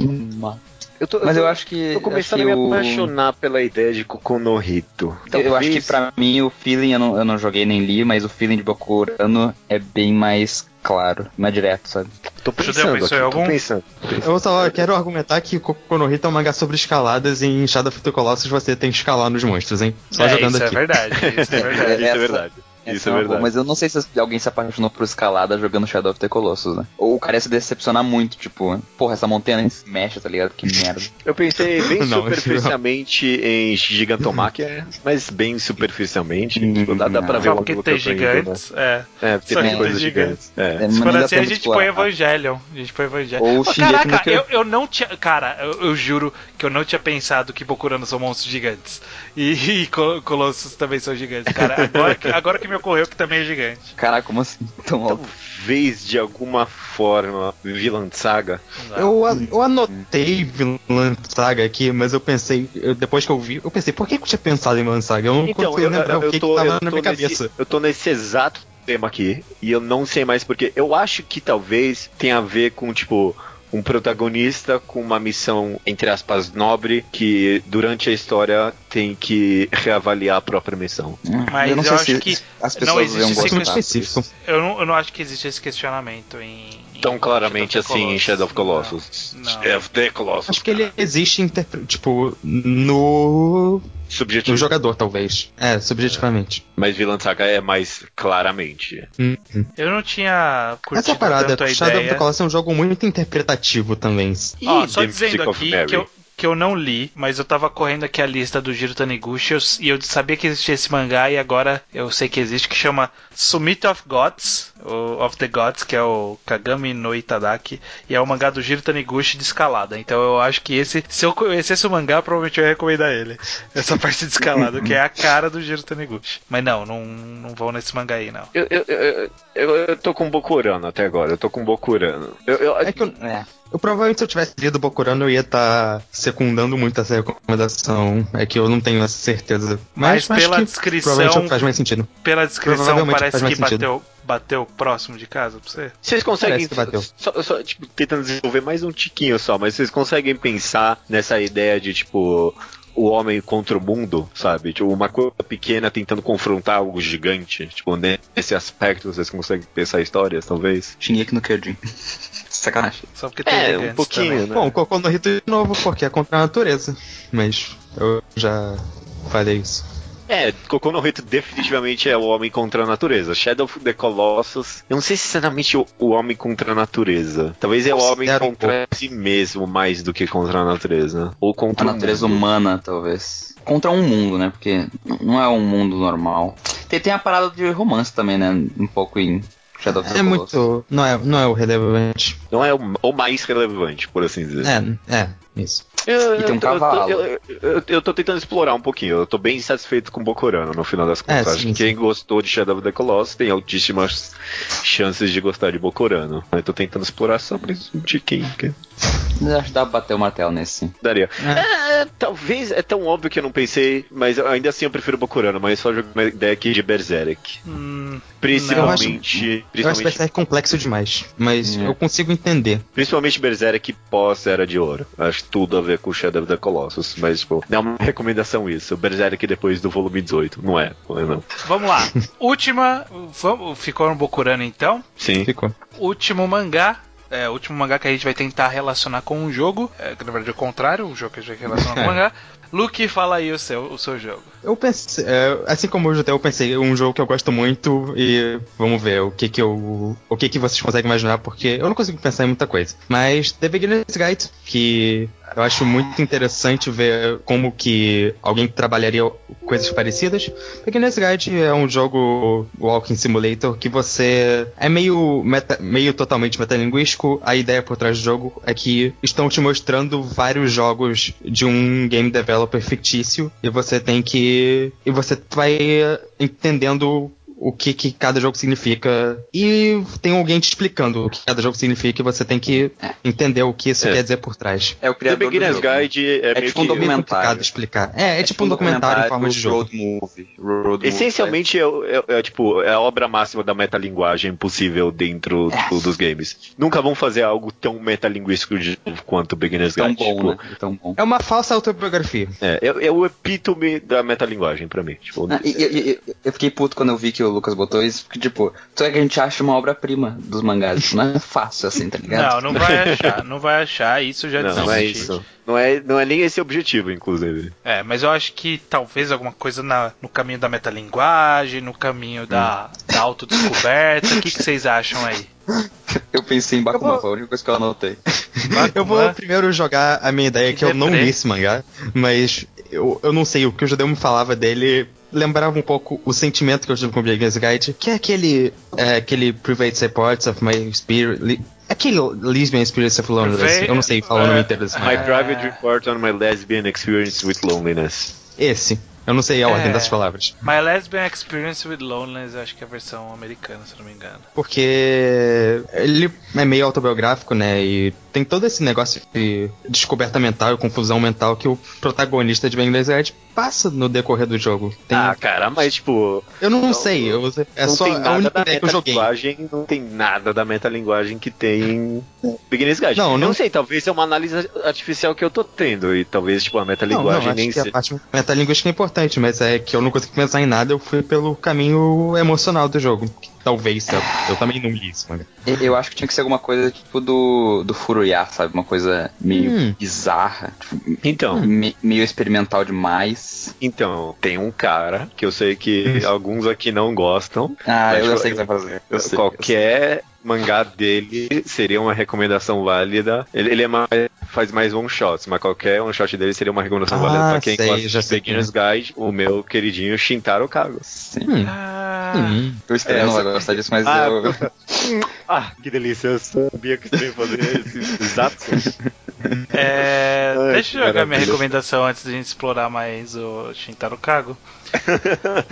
Eu tô, Mas tô- eu acho que. tô começando acho que a me o- apaixonar pela ideia de Kokono Hito. Eu acho que pra mim o feeling, eu não, eu não joguei nem li, mas o feeling de Bokurano é bem mais claro, mais direto, sabe? Tô pensando aqui, tô algum? pensando. Eu só quero argumentar que Kokono Hito é um mangá sobre escaladas e em Shadow of the Colossus você tem que escalar nos monstros, hein? Só é, jogando isso aqui. é verdade. Isso é verdade. Isso é verdade. Essa Isso é uma verdade. boa, Mas eu não sei se alguém se apaixonou por escalada jogando Shadow of the Colossus, né? Ou o cara ia se decepcionar muito, tipo, porra, essa montanha se mexe, tá ligado? Que merda. Eu pensei bem Não, superficialmente em Gigantomachia, mas bem superficialmente. tipo, dá, dá pra ver porque que tem indo, gigantes. É. né? É, porque Só tem que coisas tem gigantes. É. É, Se mas for não dá assim, a gente põe explorar. Evangelion. A gente põe Evangelion. Ou no caraca, eu, eu não tinha. Cara, eu, eu juro que eu não tinha pensado que Bokurano são monstros gigantes. E, e Col- Colossus também são gigantes, cara. Agora que, agora que me ocorreu que também é gigante. Caraca, como assim? Tão alto. Talvez de alguma forma Villain Saga. Eu, a- eu anotei Vinland Saga aqui, mas eu pensei, eu- depois que eu vi, eu pensei, por que que eu tinha pensado em Vinland Saga? Eu não Então, consigo eu, lembrar eu, o que, eu tô, que tava eu na minha nesse, cabeça. eu tô nesse exato tema aqui e eu não sei mais porque. Eu acho que talvez tenha a ver com, tipo, um protagonista com uma missão, entre aspas, nobre, que durante a história tem que reavaliar a própria missão. Mas eu não eu sei acho se que as não pessoas existe iam esse específico. Eu não, eu não acho que existe esse questionamento em. Tão claramente assim em Shadow of Colossus. Não. não. Shadow of the Colossus. Acho que ele existe, tipo, no, Subjetivo. no jogador, talvez. É, subjetivamente. Mas Villain Saga é mais claramente. Hum. Eu não tinha curtido Essa parada, tanto a Shadow of ideia. the Colossus é um jogo muito interpretativo também. Ó, E só dizendo of aqui que eu, que eu não li, mas eu tava correndo aqui a lista do Jiro Taniguchi eu- e eu sabia que existia esse mangá e agora eu sei que existe, que chama Summit of Gods, of the Gods, que é o Kagami no Itadaki, e é o mangá do Jiro Taniguchi de escalada. Então eu acho que esse, se eu conhecesse o mangá, provavelmente eu ia recomendar ele. Essa parte de escalada, que é a cara do Jiro Taniguchi. Mas não, não, não vão nesse mangá aí, não. Eu, eu, eu, eu, eu tô com Bokurano até agora, eu tô com Bokurano. Eu, eu, É que eu, É. eu provavelmente se eu tivesse lido Bokurano eu ia estar secundando muito essa recomendação. É que eu não tenho essa certeza. Mas Mas, pela que descrição- provavelmente faz mais sentido. Pela descrição, parece que bateu, bateu próximo de casa pra você. Vocês conseguem. Só, só, tipo, tentando desenvolver mais um tiquinho só, mas vocês conseguem pensar nessa ideia de, tipo. O homem contra o mundo, sabe? Tipo, uma coisa pequena tentando confrontar algo gigante. Tipo, nesse aspecto vocês conseguem pensar histórias, talvez? Shingeki no Kyojin. Sacanagem. Só porque tem É, um pouquinho, também. né? Bom, Cocô no Rito de novo, porque é contra a natureza. Mas eu já falei isso. É, Cocô no Rito definitivamente é o homem contra a natureza. Shadow of the Colossus, eu não sei se sinceramente o, o homem contra a natureza. Talvez é o homem um contra si mesmo mais do que contra a natureza. Ou contra A natureza humana, talvez. Contra um mundo, né? Porque não é um mundo normal. Tem, tem a parada de romance também, né? Um pouco em Shadow of the É Colossus. muito. Não é, não é o relevante. Não é o, o mais relevante, por assim dizer. É, é, isso. Eu, E tem um cavalo. Eu, eu- eu- tô tentando explorar um pouquinho. Eu tô bem satisfeito com Bokurano, no final das contas. É, Acho sim, que quem gostou de Shadow of the Colossus tem altíssimas chances de gostar de Bokurano. Eu tô tentando explorar só pra um tiquinho que Eu Acho que dá pra bater o martelo nesse, sim. daria. É, talvez, é tão óbvio que eu não pensei, mas eu- ainda assim eu prefiro Bokurano, mas só jogar uma ideia aqui de Berserk. Hum, Principalmente, Eu acho principalmente, Berserk complexo demais, mas É. eu consigo entender. principalmente Berserk pós Era de Ouro. Acho tudo a ver com Shadow of the Colossus, mas tipo, não é uma recomendação isso. Berserk depois do volume 18, não é, não é não. vamos lá. Última. Vamos, ficou no Bokurano então. Sim. Ficou. Último mangá. É, o último mangá que a gente vai tentar relacionar com um jogo. É, que na verdade é o contrário, o jogo que a gente vai relacionar com o É. mangá. Luke, fala aí o seu, o seu jogo. Eu pensei, é, assim como o Jotei, eu pensei um jogo que eu gosto muito e vamos ver o que que eu, o que que vocês conseguem imaginar, porque eu não consigo pensar em muita coisa. Mas The Beginner's Guide, que eu acho muito interessante ver como que alguém trabalharia coisas parecidas. Beginner's Guide é um jogo walking simulator que você é meio meta- meio totalmente metalinguístico. A ideia por trás do jogo é que estão te mostrando vários jogos de um game developer fictício e você tem que e você vai entendendo o que, que cada jogo significa e tem alguém te explicando o que cada jogo significa e você tem que entender o que isso É. quer dizer por trás. É o The criador do Beginner's jogo, né? Guide é, É meio tipo um. É documentário. explicar. É, é, tipo um documentário em forma de jogo. Road movie. Road movie. Essencialmente é, o- é- é, tipo, é a obra máxima da metalinguagem possível dentro do- dos games. Nunca vão fazer algo tão metalinguístico de quanto o Beginner's Tão Guide. bom, tipo, né? Tão bom. É uma falsa autobiografia. é, é, é o epítome da metalinguagem pra mim. Tipo, Ah, e- e- e- eu fiquei puto quando eu vi que o Lucas botou isso, porque, tipo, tu é que a gente acha uma obra-prima dos mangás. Não é fácil assim, tá ligado? Não, não vai achar, não vai achar, isso já não, não é isso. Não é, não é nem esse o objetivo, inclusive. É, mas eu acho que talvez alguma coisa na- no caminho da metalinguagem, no caminho da, da autodescoberta. O que, que vocês acham aí? Eu pensei em Bakuman, vou- foi a única coisa que eu anotei. Eu vou Bakuman. primeiro jogar a minha ideia, Que que eu não li esse mangá, mas eu, eu não sei, o que o Judeu me falava dele lembrava um pouco o sentimento que eu tive com o Beginner's Guide, que é aquele, é, aquele Private Reports of My Spirit, li- aquele Lesbian Spirits of Loneliness, eu não sei falar o é, nome inteiro desse My private report on my lesbian experience with loneliness. Esse, eu não sei a ordem É. das palavras. My Lesbian Experience with Loneliness, acho que é a versão americana, se eu não me engano. Porque ele é meio autobiográfico, né? E tem todo esse negócio de descoberta mental e confusão mental que o protagonista de Guide passa no decorrer do jogo. Tem- Ah, cara, mas tipo. eu não, não- sei, eu- é não só tem a nada única da ideia que eu joguei. metalinguagem, não tem nada da metalinguagem que tem Beginner's Guide. Não, Eu não- não sei, talvez é uma análise artificial que eu tô tendo, e talvez, tipo, a Não, não, metalinguagem acho nem que a seja. parte metalinguística é importante, mas é que eu não consigo pensar em nada, eu fui pelo caminho emocional do jogo. que Talvez, eu, eu também não li isso, manga. Eu- Eu acho que tinha que ser alguma coisa tipo do, do Furuya, sabe? Uma coisa meio Hum. bizarra, tipo, Então, me- meio experimental demais. então, tem um cara que eu sei que alguns aqui não gostam. Ah, eu já tipo, sei o que você vai fazer. Eu sei, Qualquer mangá dele seria uma recomendação válida. Ele, ele é mais faz mais one shots, mas qualquer one shot dele seria uma recomendação Ah, válida pra quem sei, gosta já de sei Beginner's Guide, o meu queridinho Shintaro Kago. Sim. Hum, Ah, hum. O Estranho não vai gostar disso, mas Ah, eu. Ah, que delícia, eu sabia que você ia fazer esse exato. é, deixa eu jogar minha recomendação antes de a gente explorar mais o Shintaro Kago.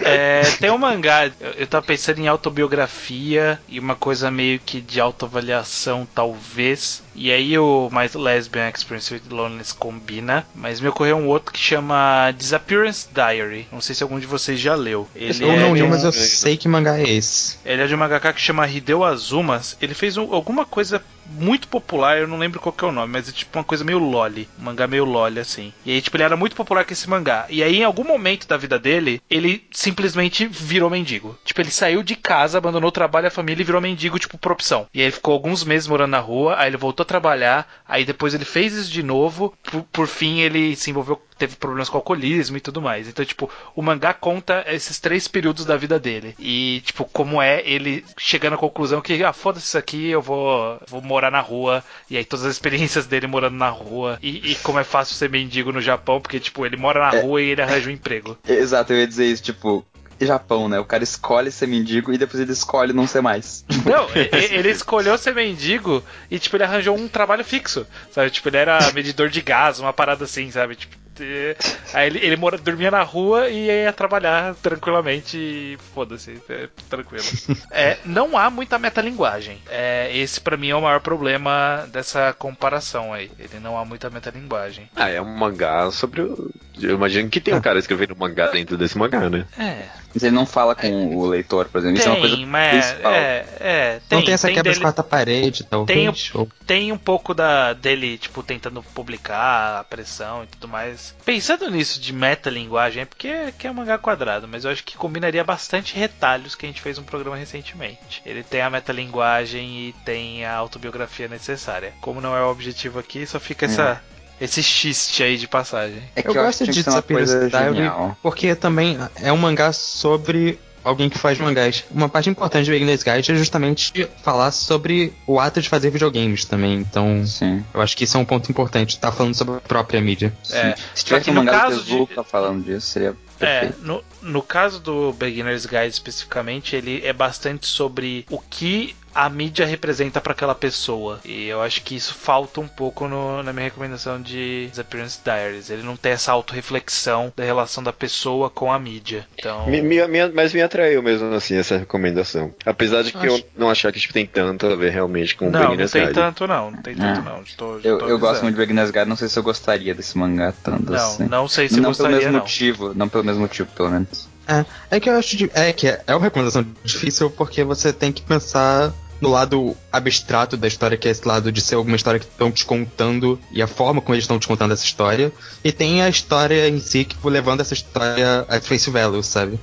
É, tem um mangá, eu, tava pensando em autobiografia e uma coisa meio que de autoavaliação, talvez. E aí o mais Lesbian Experience with Loneliness combina. Mas me ocorreu um outro que chama Disappearance Diary. Não sei se algum de vocês já leu. Ele Eu é não li, um- mas eu sei que mangá é esse. Ele é de um mangaka que chama Hideo Azumas. Ele fez um- alguma coisa muito popular, eu não lembro qual que é o nome, mas é tipo uma coisa meio loli. Um mangá meio loli, assim. E aí, tipo, ele era muito popular com esse mangá. E aí, em algum momento da vida dele, ele simplesmente virou mendigo. Tipo, ele saiu de casa, abandonou o trabalho a família e virou mendigo, tipo, por opção. E aí ele ficou alguns meses morando na rua, aí ele voltou a trabalhar, aí depois ele fez isso de novo. Por, por fim, ele se envolveu teve problemas com alcoolismo e tudo mais. Então, tipo, o mangá conta esses três períodos da vida dele. E, tipo, como é ele chegando à conclusão que, ah, foda-se isso aqui, eu vou, vou morar na rua. E aí todas as experiências dele morando na rua. E, e como é fácil ser mendigo no Japão, porque, tipo, ele mora na É. rua e ele arranja um emprego. Exato, eu ia dizer isso, tipo. Japão, né? O cara escolhe ser mendigo e depois ele escolhe não ser mais. Não, ele escolheu ser mendigo e, tipo, ele arranjou um trabalho fixo, sabe? Tipo, ele era medidor de gás, uma parada assim, sabe? Tipo, e- aí ele, ele mora, dormia na rua e ia trabalhar tranquilamente e foda-se, é, tranquilo. É, não há muita metalinguagem. É, esse pra mim é o maior problema dessa comparação aí. Ele não há muita metalinguagem. Ah, é um mangá sobre o. Eu imagino que tem um cara escrevendo mangá dentro desse mangá, né? É, Mas ele não fala com o leitor, por exemplo. Isso é uma coisa tem, mas principal. é, é, tem, não tem essa tem quebra de dele- quarta parede, talvez. ou- tem um pouco da dele, tipo, tentando publicar a pressão e tudo mais. Pensando nisso de metalinguagem, é porque é, que é um mangá quadrado, mas eu acho que combinaria bastante retalhos que a gente fez um programa recentemente. Ele tem a metalinguagem e tem a autobiografia necessária. Como não é o objetivo aqui, só fica essa. Esse xiste aí de passagem. É que Eu eu, gosto de coisa Diary porque também é um mangá sobre alguém que faz mangás. Uma parte importante do Beginner's Guide é justamente falar sobre o ato de fazer videogames também. Então, Sim. eu acho que isso é um ponto importante, tá falando sobre a própria mídia. É, Se tivesse que um no mangá do caso de- Tezuka falando disso, seria É, no, no caso do Beginner's Guide especificamente, ele é bastante sobre o que a mídia representa para aquela pessoa. E eu acho que isso falta um pouco no- na minha recomendação de Disappearance Diaries. Ele não tem essa autorreflexão da relação da pessoa com a mídia. Então. Me- me- me- mas me atraiu mesmo assim essa recomendação. Apesar de que eu Acho- não achar que tipo, tem tanto a ver realmente com o não, não Beginner's tem Guide. tanto não, não tem tanto É. não. Estou, Eu, eu gosto muito de Beginner's Guide, não sei se eu gostaria desse mangá tanto Não, assim. não sei se não pelo gostaria mesmo não. motivo, não pelo mesmo motivo, pelo menos. É, é que eu acho de- é que é, é uma recomendação difícil porque você tem que pensar no lado abstrato da história, que é esse lado de ser alguma história que estão te contando e a forma como eles estão te contando essa história. E tem a história em si que vai levando essa história a face value, sabe?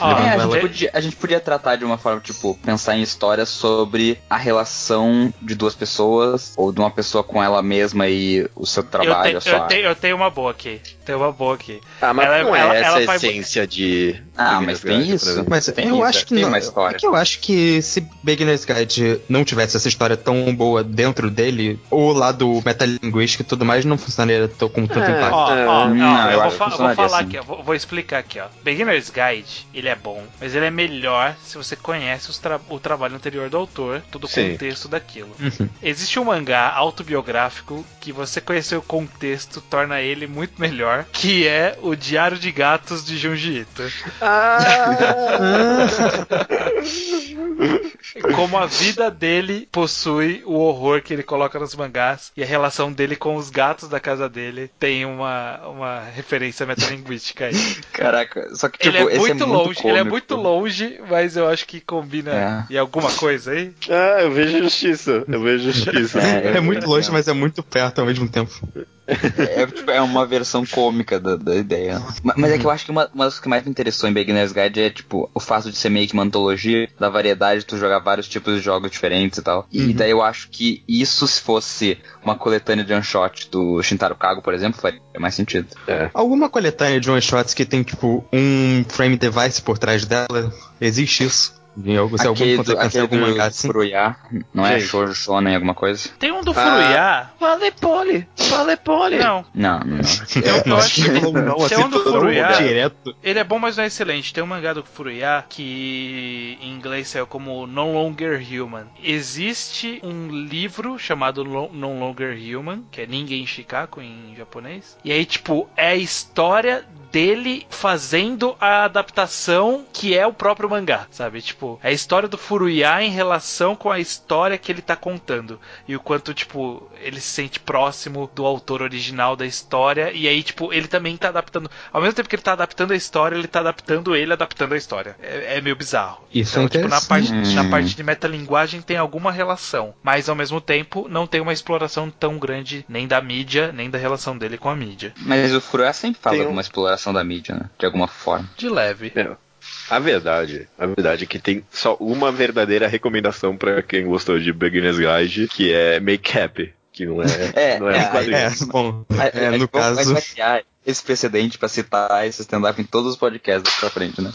Ah, É, a, gente podia, a gente podia tratar de uma forma, tipo, pensar em histórias sobre a relação de duas pessoas, ou de uma pessoa com ela mesma e o seu trabalho, eu, a te- sua eu, tenho, eu tenho uma boa aqui. Tenho uma boa aqui. Ah, mas Ela- não é ela- essa ela a faz- essência de. Ah, Beginner's mas tem Guide, isso. Mas Tem eu isso, acho que tem não, uma história. É que eu acho que se Beginner's Guide não tivesse essa história tão boa dentro dele, o lado metalinguístico e tudo mais não funcionaria tão- com tanto É. impacto. Ó, ó, É, ó, não, eu eu vou, fa- vou falar assim. aqui, ó, vou, vou explicar aqui, ó. Beginner's Guide, ele é bom, mas ele é melhor se você conhece os tra- o trabalho anterior do autor, todo o Sim. contexto daquilo. Uhum. Existe um mangá autobiográfico que você conhecer o contexto torna ele muito melhor, que é o Diário de Gatos de Junji Ito. Como a vida dele possui o horror que ele coloca nos mangás e a relação dele com os gatos da casa dele tem uma, uma referência metalinguística aí. Caraca, só que tipo, ele é esse muito, é muito longe, ele é cômico. muito longe, mas eu acho que combina em alguma coisa aí. Ah, eu vejo justiça. Eu vejo justiça. É, É muito longe, mas é muito perto ao mesmo tempo. É, tipo, é uma versão cômica da, da ideia. Ma- Mas é que eu acho que uma, uma das que mais me interessou em Beginner's Guide é, tipo, o fato de ser meio que uma antologia da variedade de tu jogar vários tipos de jogos diferentes e tal. E daí eu acho que isso, se fosse uma coletânea de one-shot do Shintaro Kago, por exemplo, faria mais sentido. Alguma coletânea de one-shots que tem, tipo, um frame device por trás dela, existe isso? Em algum, se algum aquele do, aquele algum do mangá assim? Furuya, não é. Shoujo Shonen, alguma coisa? Tem um do Ah. Furuya. Vale pole. Fala, Poli. Não. Não, não. Eu, eu acho que não, tem um do Furuya. direto. Ele é bom, mas não é excelente. Tem um mangá do Furuya que em inglês saiu como No Longer Human. Existe um livro chamado No Longer Human, que é Ninguém Shikaku em japonês. E aí, tipo, é a história dele fazendo a adaptação que é o próprio mangá, sabe? Tipo, é a história do Furuya em relação com a história que ele tá contando. E o quanto, tipo, ele se sente próximo do autor original da história. E aí, tipo, ele também tá adaptando. Ao mesmo tempo que ele tá adaptando a história, ele tá adaptando ele adaptando a história. É, é meio bizarro. Isso é Então, tipo, na parte, na parte de metalinguagem tem alguma relação. Mas ao mesmo tempo não tem uma exploração tão grande nem da mídia, nem da relação dele com a mídia. Mas o Furuya sempre fala Tem um- alguma exploração da mídia, né? De alguma forma. De leve. É, A verdade, a verdade é que tem só uma verdadeira recomendação pra quem gostou de Beginner's Guide, que é Make Happy, que não é, É, não é, é, um quadrinho. É, bom, A- é, a no caso. Esse precedente pra citar esse stand-up em todos os podcasts pra frente, né?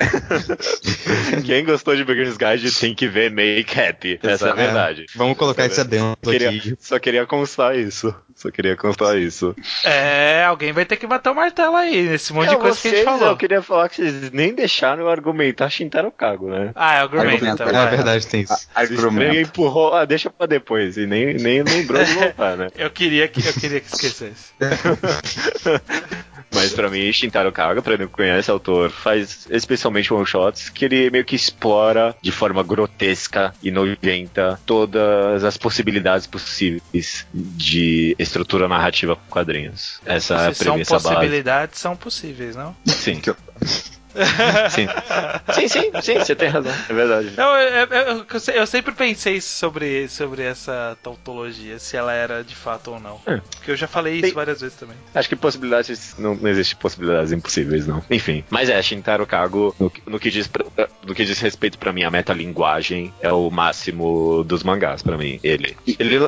Quem gostou de Beginner's Guide tem que ver Make Happy, essa é a Exato. verdade. Vamos colocar esse adendo Queria- aqui. só queria constar isso. Só queria constar isso. É, alguém vai ter que bater o martelo aí nesse monte de É, coisa que a gente vocês, falou. Eu queria falar que vocês nem deixaram eu argumentar Shintaro Kago, né? Ah, é argumento, Argumenta. então. É vai. verdade, tem isso. Vocês Argumento. empurrou, ah, deixa pra depois, e nem, nem lembrou de voltar, né? Eu queria que eu queria que esquecesse. Mas pra mim, Shintaro Kaga, pra quem não conhece, o autor faz especialmente one-shots que ele meio que explora de forma grotesca e nojenta todas as possibilidades possíveis de estrutura narrativa com quadrinhos. Essa é a Se são premissa base. possibilidades, são possíveis, não? Sim. Sim. Sim, sim, sim, você tem razão. É verdade. Não, eu, eu- eu se- eu sempre pensei sobre, sobre essa tautologia, se ela era de fato ou não. É. Porque eu já falei isso várias vezes também. Acho que possibilidades. Não, não existe possibilidades impossíveis, não. Enfim. Mas é, Shintaro Kago, no, que- no que diz, no que diz respeito pra mim, a metalinguagem é o máximo dos mangás pra mim. Ele. ele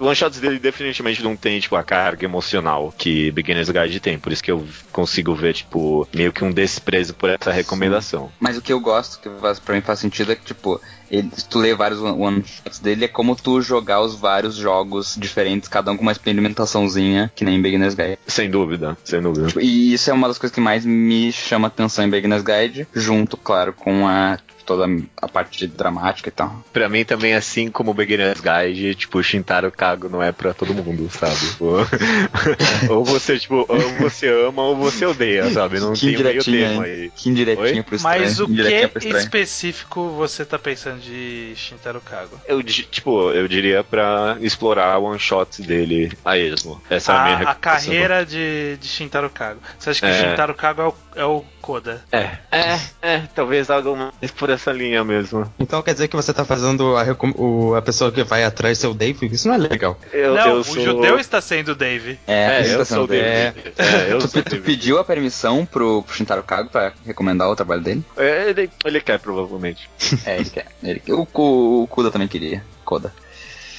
o one shots dele definitivamente não tem, tipo, a carga emocional que Beginner's Guide tem. Por isso que eu consigo ver, tipo, meio que um desprezo por essa recomendação. Mas o que eu gosto, que faz, pra mim faz sentido, é que, tipo, ele, se tu lê vários one-shots dele, é como tu jogar os vários jogos diferentes, cada um com uma experimentaçãozinha, que nem Beginner's Guide. Sem dúvida, sem dúvida. E isso é uma das coisas que mais me chama atenção em Beginner's Guide, junto, claro, com a toda a parte dramática e tal. Pra mim também, assim como o Beginner's Guide, tipo, Shintaro Kago não é pra todo mundo, sabe? Ou, você, tipo, ou você ama ou você odeia, sabe? Não Que tem meio termo aí. Que indiretinha Oi? pro estranho. Mas o que específico você tá pensando de Shintaro Kago? Eu, tipo, eu diria pra explorar one shots dele a esmo. Essa é a minha A, a recomendação. carreira de, de Shintaro Kago. Você acha que É. Shintaro Kago é o, é o Koda? É, é, é, talvez algo mais por essa linha mesmo. Então quer dizer que você tá fazendo a, o- a pessoa que vai atrás seu Dave? Isso não é legal. Eu, não, eu o sou... judeu está sendo o Dave. É, É, eu tá sou sendo o David. É, eu Tu, sou o tu pediu a permissão pro, pro Shintaro Kago pra recomendar o trabalho dele? É, Ele, ele quer, provavelmente. É, ele quer. Ele, o, Ku- o Kuda também queria. Koda.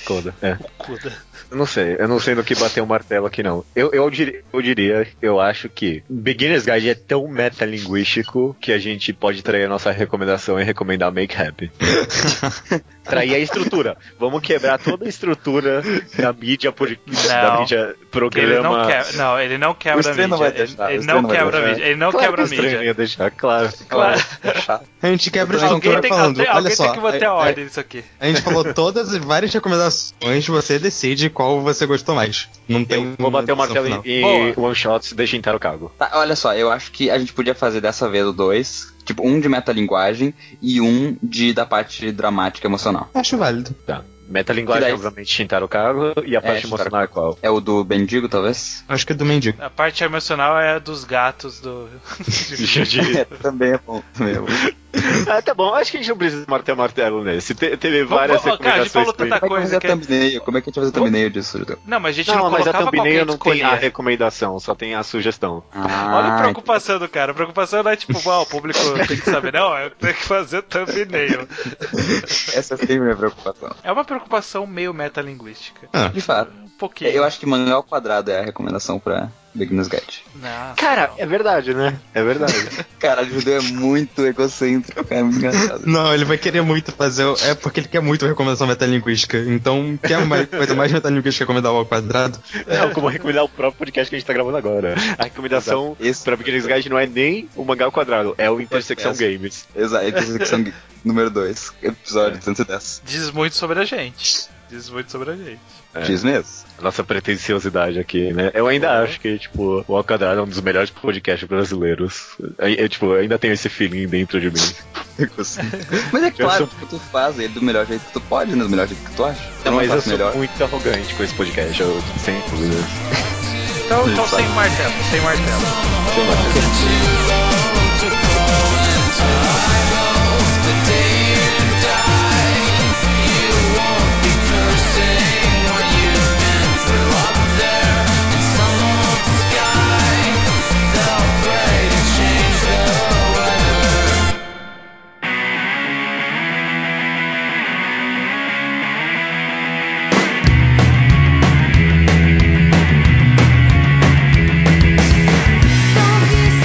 Koda. É. Koda. Eu não sei, eu não sei no que bater o martelo aqui não. Eu, eu, diria, eu diria, eu acho que Beginner's Guide é tão metalinguístico que a gente pode trair a nossa recomendação e recomendar Make Happy. trair a estrutura. Vamos quebrar toda a estrutura da mídia, por, da mídia Porque ele não programa. quebra, não, ele não quebra a mídia. não vai Ele- deixar, o ele, estranho não quebra a deixar. mídia. Ele não Claro quebra a que o estranho mídia. ia deixar, claro. Claro. A gente quebra a Alguém estrutura tem, falando, alguém, olha alguém só. tem que bater é- a é- ordem nisso aqui. A gente falou todas e várias recomendações, você decide qual você gostou mais. Não tem. Eu vou bater o martelo final. em, Boa. one shots e deixar inteiro o cargo. Tá, olha só, eu acho que a gente podia fazer dessa vez dois. Tipo, um de metalinguagem e um de da parte dramática emocional. Acho válido. Tá. Metalinguagem, Que daí- obviamente, Shintaro Kago e a parte Shintaro emocional é qual? É o do Bendigo, talvez? Acho que é do mendigo. A parte emocional é a dos gatos do. É, também é bom. Também é bom. Ah, tá bom, acho que a gente não precisa marter martelo nesse. Te- teve várias Vamos- cara, a gente falou recomendações. tanta Como é que thumbnail? Como é que a gente vai fazer thumbnail disso, Judeu? Não, mas a gente não, Não, mas a thumbnail não tem a recomendação, só tem a sugestão. Ah, Olha a preocupação do cara. A preocupação não é tipo, "Uau, o público tem que saber. Não, eu tenho que fazer thumbnail. Essa é sempre a minha preocupação. É uma preocupação meio metalinguística. Ah, De fato. Pouquinho. Eu acho que mangá ao quadrado é a recomendação pra Beginner's Guide. Nossa, Cara, não. é verdade, né? É verdade. Cara, o judeu é muito egocêntrico, cara, é muito engraçado. Não, ele vai querer muito fazer. o- É porque ele quer muito recomendação metalinguística. Então, quer uma coisa mais metalinguística recomendar ao quadrado? Não, como recomendar o próprio podcast que a gente tá gravando agora. A recomendação Esse- pra Pequenos Guide não é nem o mangá ao quadrado, é o Intersecção Essa. Games. Exato, intersecção número 2, episódio 110. Diz muito sobre a gente. Diz muito sobre a gente. É. Diz mesmo. Nossa pretensiosidade aqui, né? Eu ainda acho que, tipo, o Ao Quadrado é um dos melhores podcasts brasileiros. Eu, eu, tipo, eu ainda tenho esse feeling dentro de mim. Mas é claro, Eu tipo, tu faz ele do melhor jeito que tu pode, né? Do melhor jeito que tu acha. Tu Não, mas eu sou melhor. muito arrogante com esse podcast, eu sem dúvidas. Então, então sem martelo, sem martelo. Sei lá.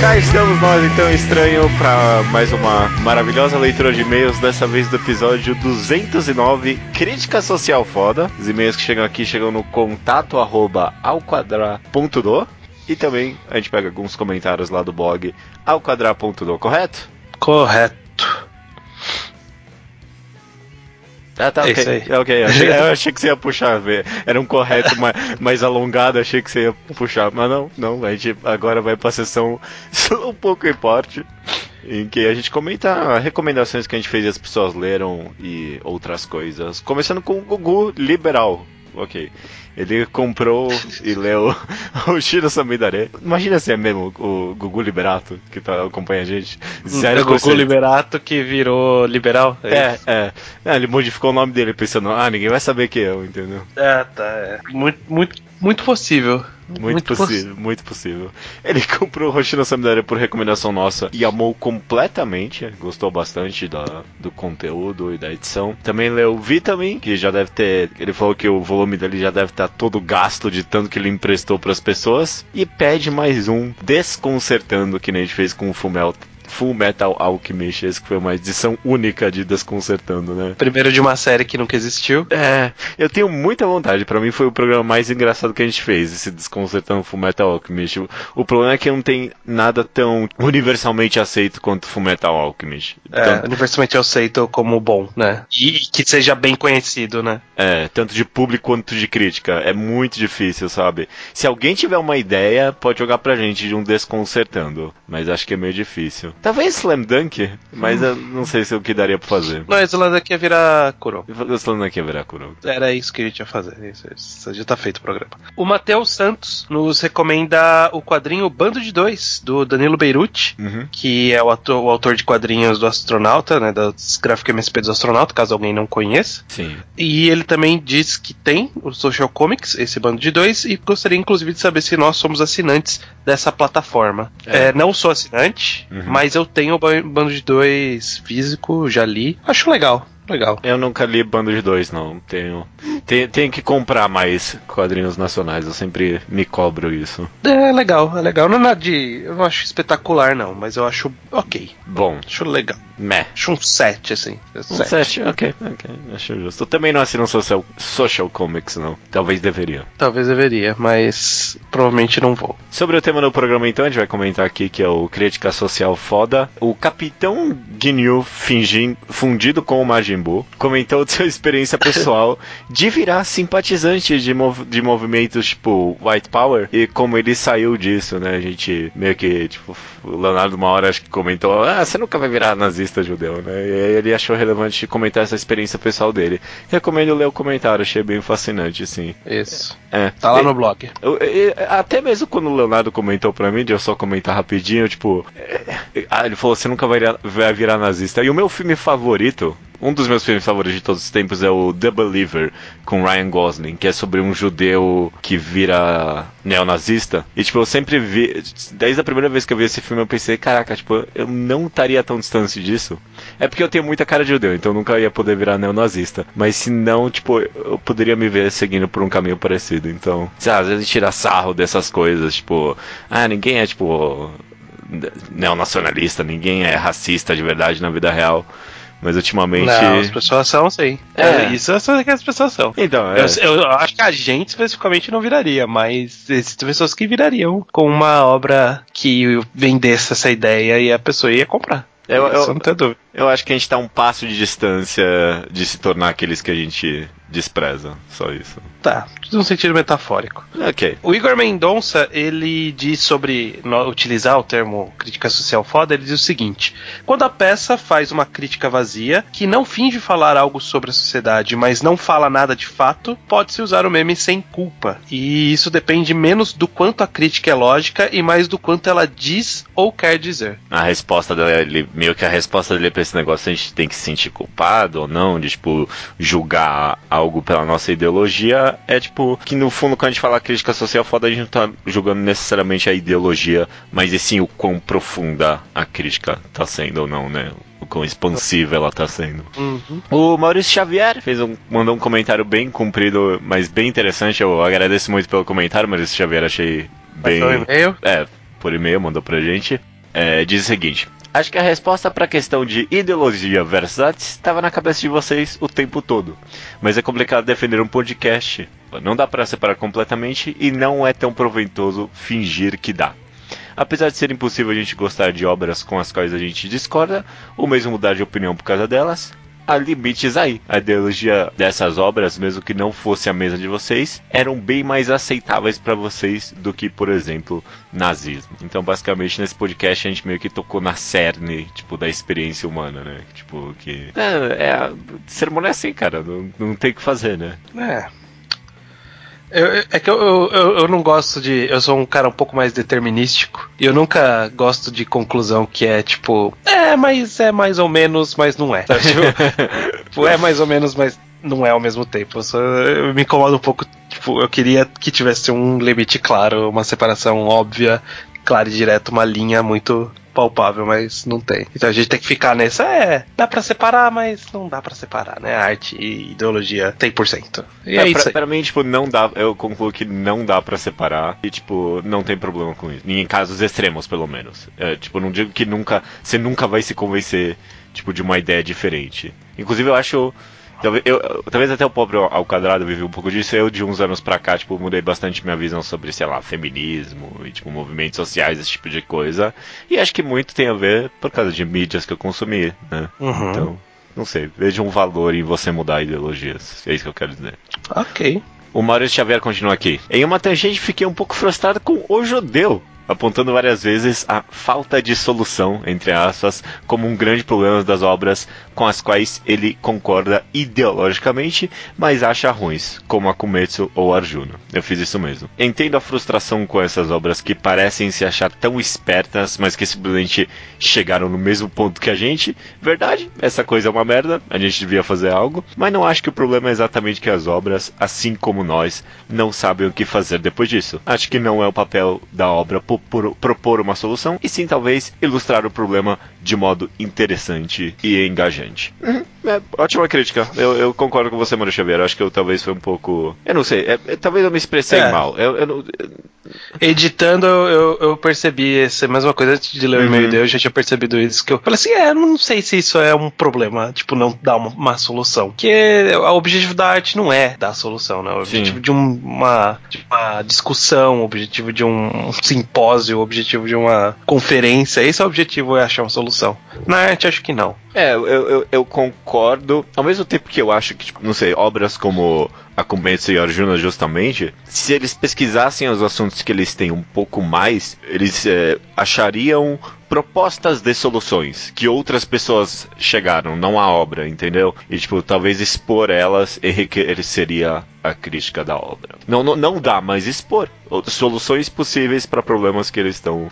Cá estamos nós então estranho para mais uma maravilhosa leitura de e-mails, dessa vez do episódio 209, Crítica Social Foda. Os e-mails que chegam aqui chegam no contato arroba alquadra.do e também a gente pega alguns comentários lá do blog alquadra.do, correto? Correto. Ah, tá, ok. isso aí. É, ok. Achei, eu achei que você ia puxar, vê. era um correto mais, mais alongado, achei que você ia puxar, mas não, não, a gente agora vai pra sessão um pouco em parte, em que a gente comenta recomendações que a gente fez e as pessoas leram e outras coisas. Começando com o Gugu Liberal. Ok. Ele comprou e leu o Shiro Samidare. Imagina se é mesmo o Gugu Liberato que tá, acompanha a gente. é o Goku você- Liberato que virou liberal. é, é. É, Ele modificou o nome dele pensando, ah, ninguém vai saber que eu, entendeu? É, tá. É. Muito, muito, muito possível. Muito, possível, muito possível. Ele comprou o Hoshino Samidare por recomendação nossa e amou completamente, gostou bastante da, do conteúdo e da edição. Também leu Vitamin, que já deve ter. Ele falou que o volume dele já deve estar todo gasto de tanto que ele emprestou para as pessoas. E pede mais um, desconcertando, que nem a gente fez com o Fumel. Full Metal Alchemist, esse que foi uma edição única de Desconcertando, né? Primeiro de uma série que nunca existiu. É, eu tenho muita vontade. Pra mim foi o programa mais engraçado que a gente fez, esse Desconcertando Fullmetal Alchemist. O, o problema é que não tem nada tão universalmente aceito quanto Fullmetal Alchemist. É, universalmente aceito como bom, né? E, e que seja bem conhecido, né? é, tanto de público quanto de crítica. É muito difícil, sabe? Se alguém tiver uma ideia, pode jogar pra gente de um Desconcertando. Mas acho que é meio difícil. Talvez Slam Dunk, mas eu não sei se o que daria pra fazer. Não, Islândia aqui ia virar Kuro. Slam Dunk é virar Kuroko. Era isso que a gente ia fazer. Isso, isso, já tá feito o programa. O Matheus Santos nos recomenda o quadrinho Bando de Dois, do Danilo Beirute, Uhum. que é o, ator, o autor de quadrinhos do Astronauta, né? Das gráficas MSP do Astronauta, caso alguém não conheça. Sim. E ele também diz que tem o Social Comics, esse bando de dois, e gostaria inclusive de saber se nós somos assinantes dessa plataforma. É. É, não sou assinante, Uhum. mas eu tenho o de dois físico, já li. Acho legal, legal. Eu nunca li Bando de Dois, não. Tenho, tenho, tenho que comprar mais quadrinhos nacionais, eu sempre me cobro isso. É legal, é legal. Não é nada de. Eu não acho espetacular, não, mas eu acho ok. Bom, Acho legal. meh. Acho um 7, assim. Um Sete. sete, ok, ok, acho justo. Eu também não assino social, social Comics, não. Talvez deveria. Talvez deveria, mas provavelmente não vou. Sobre o tema do programa, então, a gente vai comentar aqui que é o Crítica Social Foda. O Capitão Ginyu fingin- fundido com o Majin Comentou de sua experiência pessoal de virar simpatizante de, mov- de movimentos tipo White Power e como ele saiu disso, né? A gente meio que, tipo, o Leonardo uma hora acho que comentou: Ah, você nunca vai virar nazista judeu, né? E aí ele achou relevante comentar essa experiência pessoal dele. Recomendo ler o comentário, achei bem fascinante, sim. Isso. É. Tá lá E- no blog. eu- eu- até mesmo quando o Leonardo comentou pra mim, de eu só comentar rapidinho, tipo, é, ah, ele falou, você nunca vai virar, vai virar nazista. E o meu filme favorito, um dos meus filmes favoritos de todos os tempos é o The Believer, com Ryan Gosling, que é sobre um judeu que vira neonazista. E, tipo, eu sempre vi. Desde a primeira vez que eu vi esse filme, eu pensei, caraca, tipo, eu não estaria tão distante disso. É porque eu tenho muita cara de judeu, então eu nunca ia poder virar neonazista. Mas se não, tipo, eu poderia me ver seguindo por um caminho parecido. Então, sei lá, às vezes tira sarro dessas coisas, tipo, ah, ninguém é, tipo, neonacionalista, ninguém é racista de verdade na vida real. Mas ultimamente. Não, as pessoas são, sim. É. É, isso é que as pessoas são. Então, é. Eu, eu acho que a gente especificamente não viraria, mas existem pessoas que virariam com uma obra que vendesse essa ideia e a pessoa ia comprar. Eu, eu, Isso não tem dúvida. Eu acho que a gente tá um passo de distância de se tornar aqueles que a gente despreza. Só isso. Tá, tudo num sentido metafórico. Ok. O Igor Mendonça, ele diz sobre no- utilizar o termo crítica social foda, ele diz o seguinte: quando a peça faz uma crítica vazia, que não finge falar algo sobre a sociedade, mas não fala nada de fato, pode-se usar o meme sem culpa. E isso depende menos do quanto a crítica é lógica e mais do quanto ela diz ou quer dizer. A resposta dele, meio que a resposta dele pra esse negócio, a gente tem que se sentir culpado ou não, de, tipo, julgar algo pela nossa ideologia, é tipo, que no fundo, quando a gente fala crítica social foda, a gente não tá julgando necessariamente a ideologia, mas e sim o quão profunda a crítica tá sendo ou não, né? O quão expansiva ela tá sendo. O Maurício Xavier fez um, mandou um comentário bem comprido, mas bem interessante. Eu agradeço muito pelo comentário, Maurício Xavier, achei bem. Passou e-mail? É, por e-mail, mandou pra gente. É, diz o seguinte: Acho que a resposta pra questão de ideologia versus artes estava na cabeça de vocês o tempo todo. Mas é complicado defender um podcast. Não dá pra separar completamente e não é tão proveitoso fingir que dá. Apesar de ser impossível a gente gostar de obras com as quais a gente discorda, ou mesmo mudar de opinião por causa delas, há limites aí. A ideologia dessas obras, mesmo que não fosse a mesa de vocês, eram bem mais aceitáveis para vocês do que, por exemplo, nazismo. Então, basicamente, nesse podcast a gente meio que tocou na cerne, tipo, da experiência humana, né? Tipo, que. É, é ser humano é assim, cara. Não, não tem o que fazer, né? É. Eu- é que eu, eu, eu- não gosto de. Eu sou um cara um pouco mais determinístico. E eu nunca gosto de conclusão que é tipo. É, mas é mais ou menos, mas não é. Sabe? Tipo, tipo, é mais ou menos, mas não é ao mesmo tempo. Eu, sou- eu me incomodo um pouco. Tipo, eu queria que tivesse um limite claro, uma separação óbvia, clara e direta, uma linha muito palpável, mas não tem. Então a gente tem que ficar nessa, é, dá pra separar, mas não dá pra separar, né? Arte e ideologia 100%. E é, É, isso pra, pra mim, tipo, não dá. Eu concluo que não dá pra separar. E, tipo, não tem problema com isso. Em casos extremos, pelo menos. É, tipo, não digo que nunca. Você nunca vai se convencer, tipo, de uma ideia diferente. Inclusive, eu acho. Talvez, eu, talvez até o próprio ao quadrado vive um pouco disso. Eu, de uns anos pra cá, tipo, mudei bastante minha visão sobre, sei lá, feminismo e, tipo, movimentos sociais, esse tipo de coisa. E acho que muito tem a ver por causa de mídias que eu consumi, né? Uhum. Então, não sei. Vejo um valor em você mudar ideologias. É isso que eu quero dizer. Ok. O Maurício Xavier continua aqui. Em uma tangente, fiquei um pouco frustrado com o judeu, apontando várias vezes a falta de solução, entre aspas, como um grande problema das obras com as quais ele concorda ideologicamente, mas acha ruins, como Akumetsu ou Arjuna. Eu fiz isso mesmo. Entendo a frustração com essas obras que parecem se achar tão espertas, mas que simplesmente chegaram no mesmo ponto que a gente. Verdade, essa coisa é uma merda, a gente devia fazer algo, mas não acho que o problema é exatamente que as obras, assim como nós, não sabem o que fazer depois disso. Acho que não é o papel da obra po- por- propor uma solução, e sim talvez ilustrar o problema de modo interessante e engajante. Uhum, é, ótima crítica. Eu, eu concordo com você, Mário Xavier. Acho que eu talvez foi um pouco. Eu não sei, é- é- talvez eu me expressei É. mal. Eu, eu não- Editando, eu, eu percebi essa mesma coisa antes de ler o e-mail dele, eu já tinha percebido isso. Que eu falei assim: é, eu não sei se isso é um problema, tipo, não dar uma, uma solução. Porque o objetivo da arte não é dar a solução, né? O objetivo de, um- uma, de uma discussão, o objetivo de um simpósio, o objetivo de uma conferência, esse é o objetivo, é achar uma solução. Na arte, acho que não. É, eu, eu, eu concordo. Ao mesmo tempo que eu acho que, tipo, não sei, obras como Akumetsu e Arjuna, justamente, se eles pesquisassem os assuntos que eles têm um pouco mais, eles é, achariam propostas de soluções que outras pessoas chegaram, não a obra, entendeu? E, tipo, talvez expor elas enriqueceria a crítica da obra. Não, não, não dá, mas expor soluções possíveis para problemas que eles estão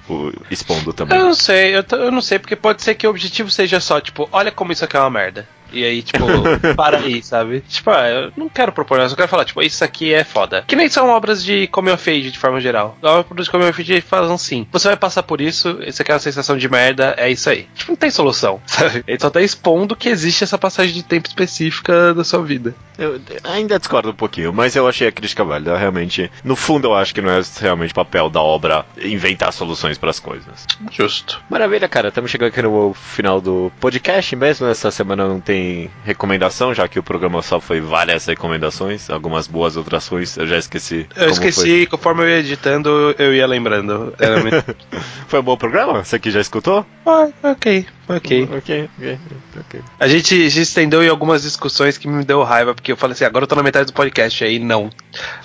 expondo também. Eu não sei, eu, eu não sei, porque pode ser que o objetivo seja só, tipo, olha como isso aqui é uma merda. E aí, tipo, para aí, sabe? Tipo, ah, eu não quero propor, eu só quero falar, tipo, isso aqui é foda. Que nem são obras de Come of Age, de forma geral. Obras de Come of Age falam assim: você vai passar por isso, você quer uma sensação de merda, é isso aí. Tipo, não tem solução, sabe? Ele só tá expondo que existe essa passagem de tempo específica da sua vida. Eu ainda discordo um pouquinho, mas eu achei a crítica válida, realmente. No fundo, eu acho que não é realmente papel da obra inventar soluções para as coisas. Justo. Maravilha, cara. Estamos chegando aqui no final do podcast mesmo. Essa semana não tem recomendação, já que o programa só foi várias recomendações, algumas boas, outras ruins. Eu já esqueci. Eu esqueci, conforme eu ia editando, eu ia lembrando. Foi. foi um bom programa? Você que já escutou? ah, ok, ok. Ok, ok, ok. A gente, gente estendeu em algumas discussões que me deu raiva, porque eu falei assim, agora eu tô na metade do podcast, aí não.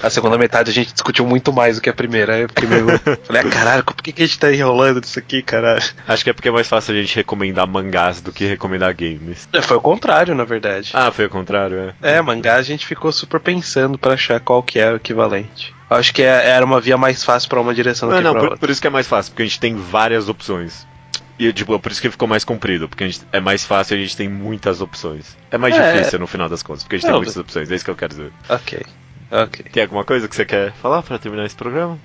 A segunda metade a gente discutiu muito mais do que a primeira. Aí Eu fiquei meio. falei, ah, caralho, por que, que a gente tá enrolando disso aqui, caralho? Acho que é porque é mais fácil a gente recomendar mangás do que recomendar games. É, Foi o contrário, na verdade. Ah, foi o contrário, é. É, mangá a gente ficou super pensando pra achar qual que é o equivalente. Eu Acho que é- era uma via mais fácil pra uma direção do Não, que não, pra por, outra. por isso que é mais fácil, porque a gente tem várias opções. E, tipo, por isso que ficou mais comprido, porque a gente, é mais fácil e a gente tem muitas opções. É mais É. difícil no final das contas, porque a gente Não, tem muitas opções, é isso que eu quero dizer. Ok. Ok. Tem alguma coisa que você quer falar pra terminar esse programa?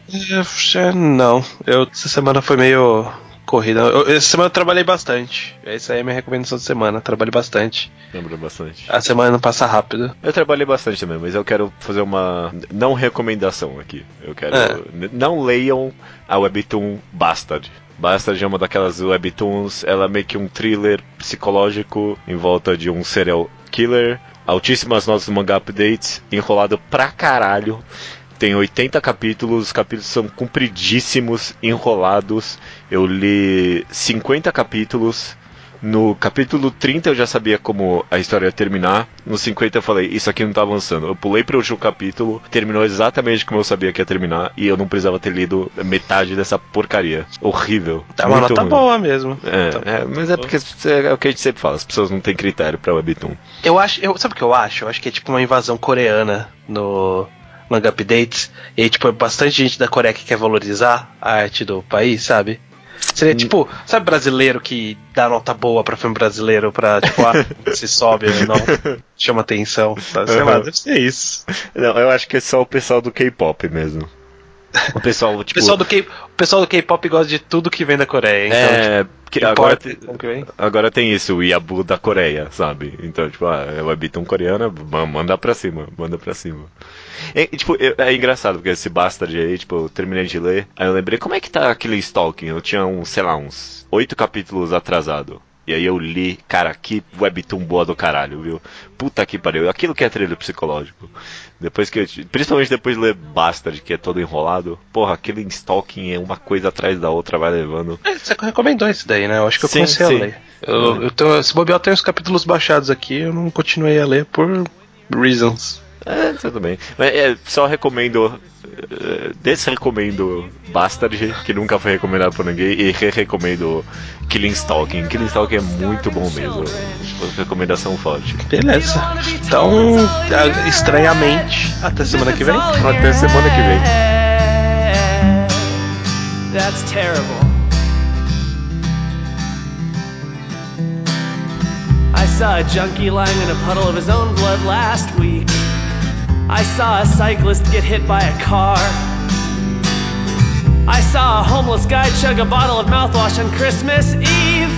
É, Não, eu essa semana foi meio corrida. Eu- essa semana eu trabalhei bastante. Essa aí é a minha recomendação da semana. Trabalhei bastante. Lembra bastante. A semana não passa rápido. Eu trabalhei bastante também, mas eu quero fazer uma não recomendação aqui. Eu quero. É. Não leiam a webtoon Bastard. Bastard é uma daquelas webtoons, ela é meio que um thriller psicológico em volta de um serial killer. Altíssimas notas do mangá updates, enrolado pra caralho. Tem 80 capítulos, os capítulos são compridíssimos, enrolados. Eu li 50 capítulos. No capítulo 30 eu já sabia como a história ia terminar. No 50 eu falei, isso aqui não tá avançando. Eu pulei pro último capítulo, terminou exatamente como eu sabia que ia terminar. E eu não precisava ter lido metade dessa porcaria. Horrível. Tá uma nota ruim. boa mesmo. É, Tá- é, mas é porque é o que a gente sempre fala, as pessoas não têm critério pra webtoon. Eu acho. Eu, sabe o que eu acho? Eu acho que é tipo uma invasão coreana no Manga Updates. E aí, tipo, é bastante gente da Coreia que quer valorizar a arte do país, sabe? Seria tipo, sabe brasileiro que dá nota boa pra filme brasileiro pra, tipo, ah, se sobe ou não, chama atenção. Sabe? Sei lá, Uhum. deve ser isso. Não, eu acho que é só o pessoal do K-pop mesmo. O pessoal, O tipo. pessoal do K- o pessoal do K-pop gosta de tudo que vem da Coreia, então, é, que tipo, agora, que vem. agora tem isso, o Yabu da Coreia, sabe? Então, tipo, ah, é webtoon coreana, ma- manda pra cima, manda pra cima. E, tipo, eu- é engraçado, porque esse Bastard aí, tipo, eu terminei de ler, aí eu lembrei, como é que tá aquele Stalking? Eu tinha uns, sei lá, uns oito capítulos atrasado. E aí eu li, cara, que webtoon boa do caralho, viu? Puta que pariu, aquilo que é trilho psicológico. Depois que eu, principalmente depois de ler Bastard, que é todo enrolado, porra, aquele Stalking é uma coisa atrás da outra, vai levando. É, Você recomendou esse daí, né? Eu acho que eu Sim, comecei sim. a ler. Eu, eu tô, se bobear, eu tenho os capítulos baixados aqui, eu não continuei a ler por reasons. É, tudo bem. Mas é, só recomendo. eh, Desrecomendo Bastard, que nunca foi recomendado por ninguém, e re-recomendo Killing Stalking. Killing Stalking é muito bom mesmo. Tipo, recomendação forte. Beleza. Então, a- estranhamente, até semana que vem. Até semana que vem. That's terrible. I saw a junkie lying in a puddle of his own blood last week. I saw a cyclist get hit by a car. I saw a homeless guy chug a bottle of mouthwash on Christmas Eve.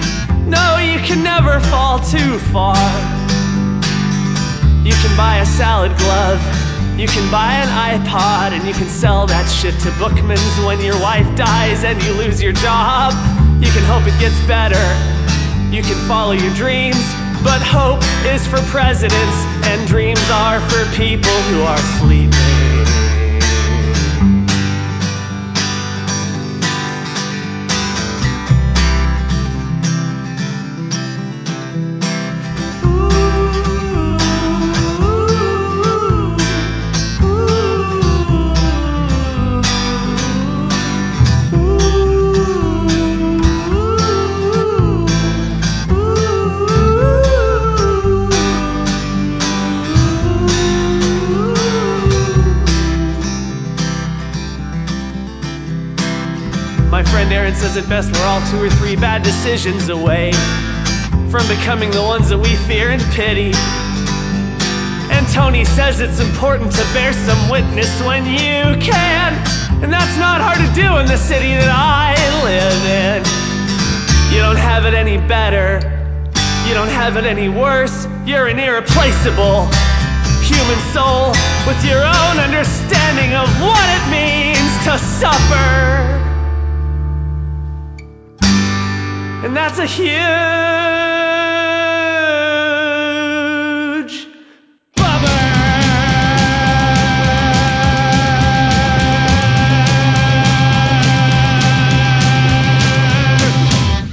No, you can never fall too far. You can buy a salad glove. You can buy an iPod and you can sell that shit to Bookman's when your wife dies and you lose your job. You can hope it gets better. You can follow your dreams. But hope is for presidents and dreams are for people who are sleeping. It best we're all two or three bad decisions away from becoming the ones that we fear and pity. And Tony says it's important to bear some witness when you can. And that's not hard to do in the city that I live in. You don't have it any better. You don't have it any worse. You're an irreplaceable human soul with your own understanding of what it means to suffer. And that's a huge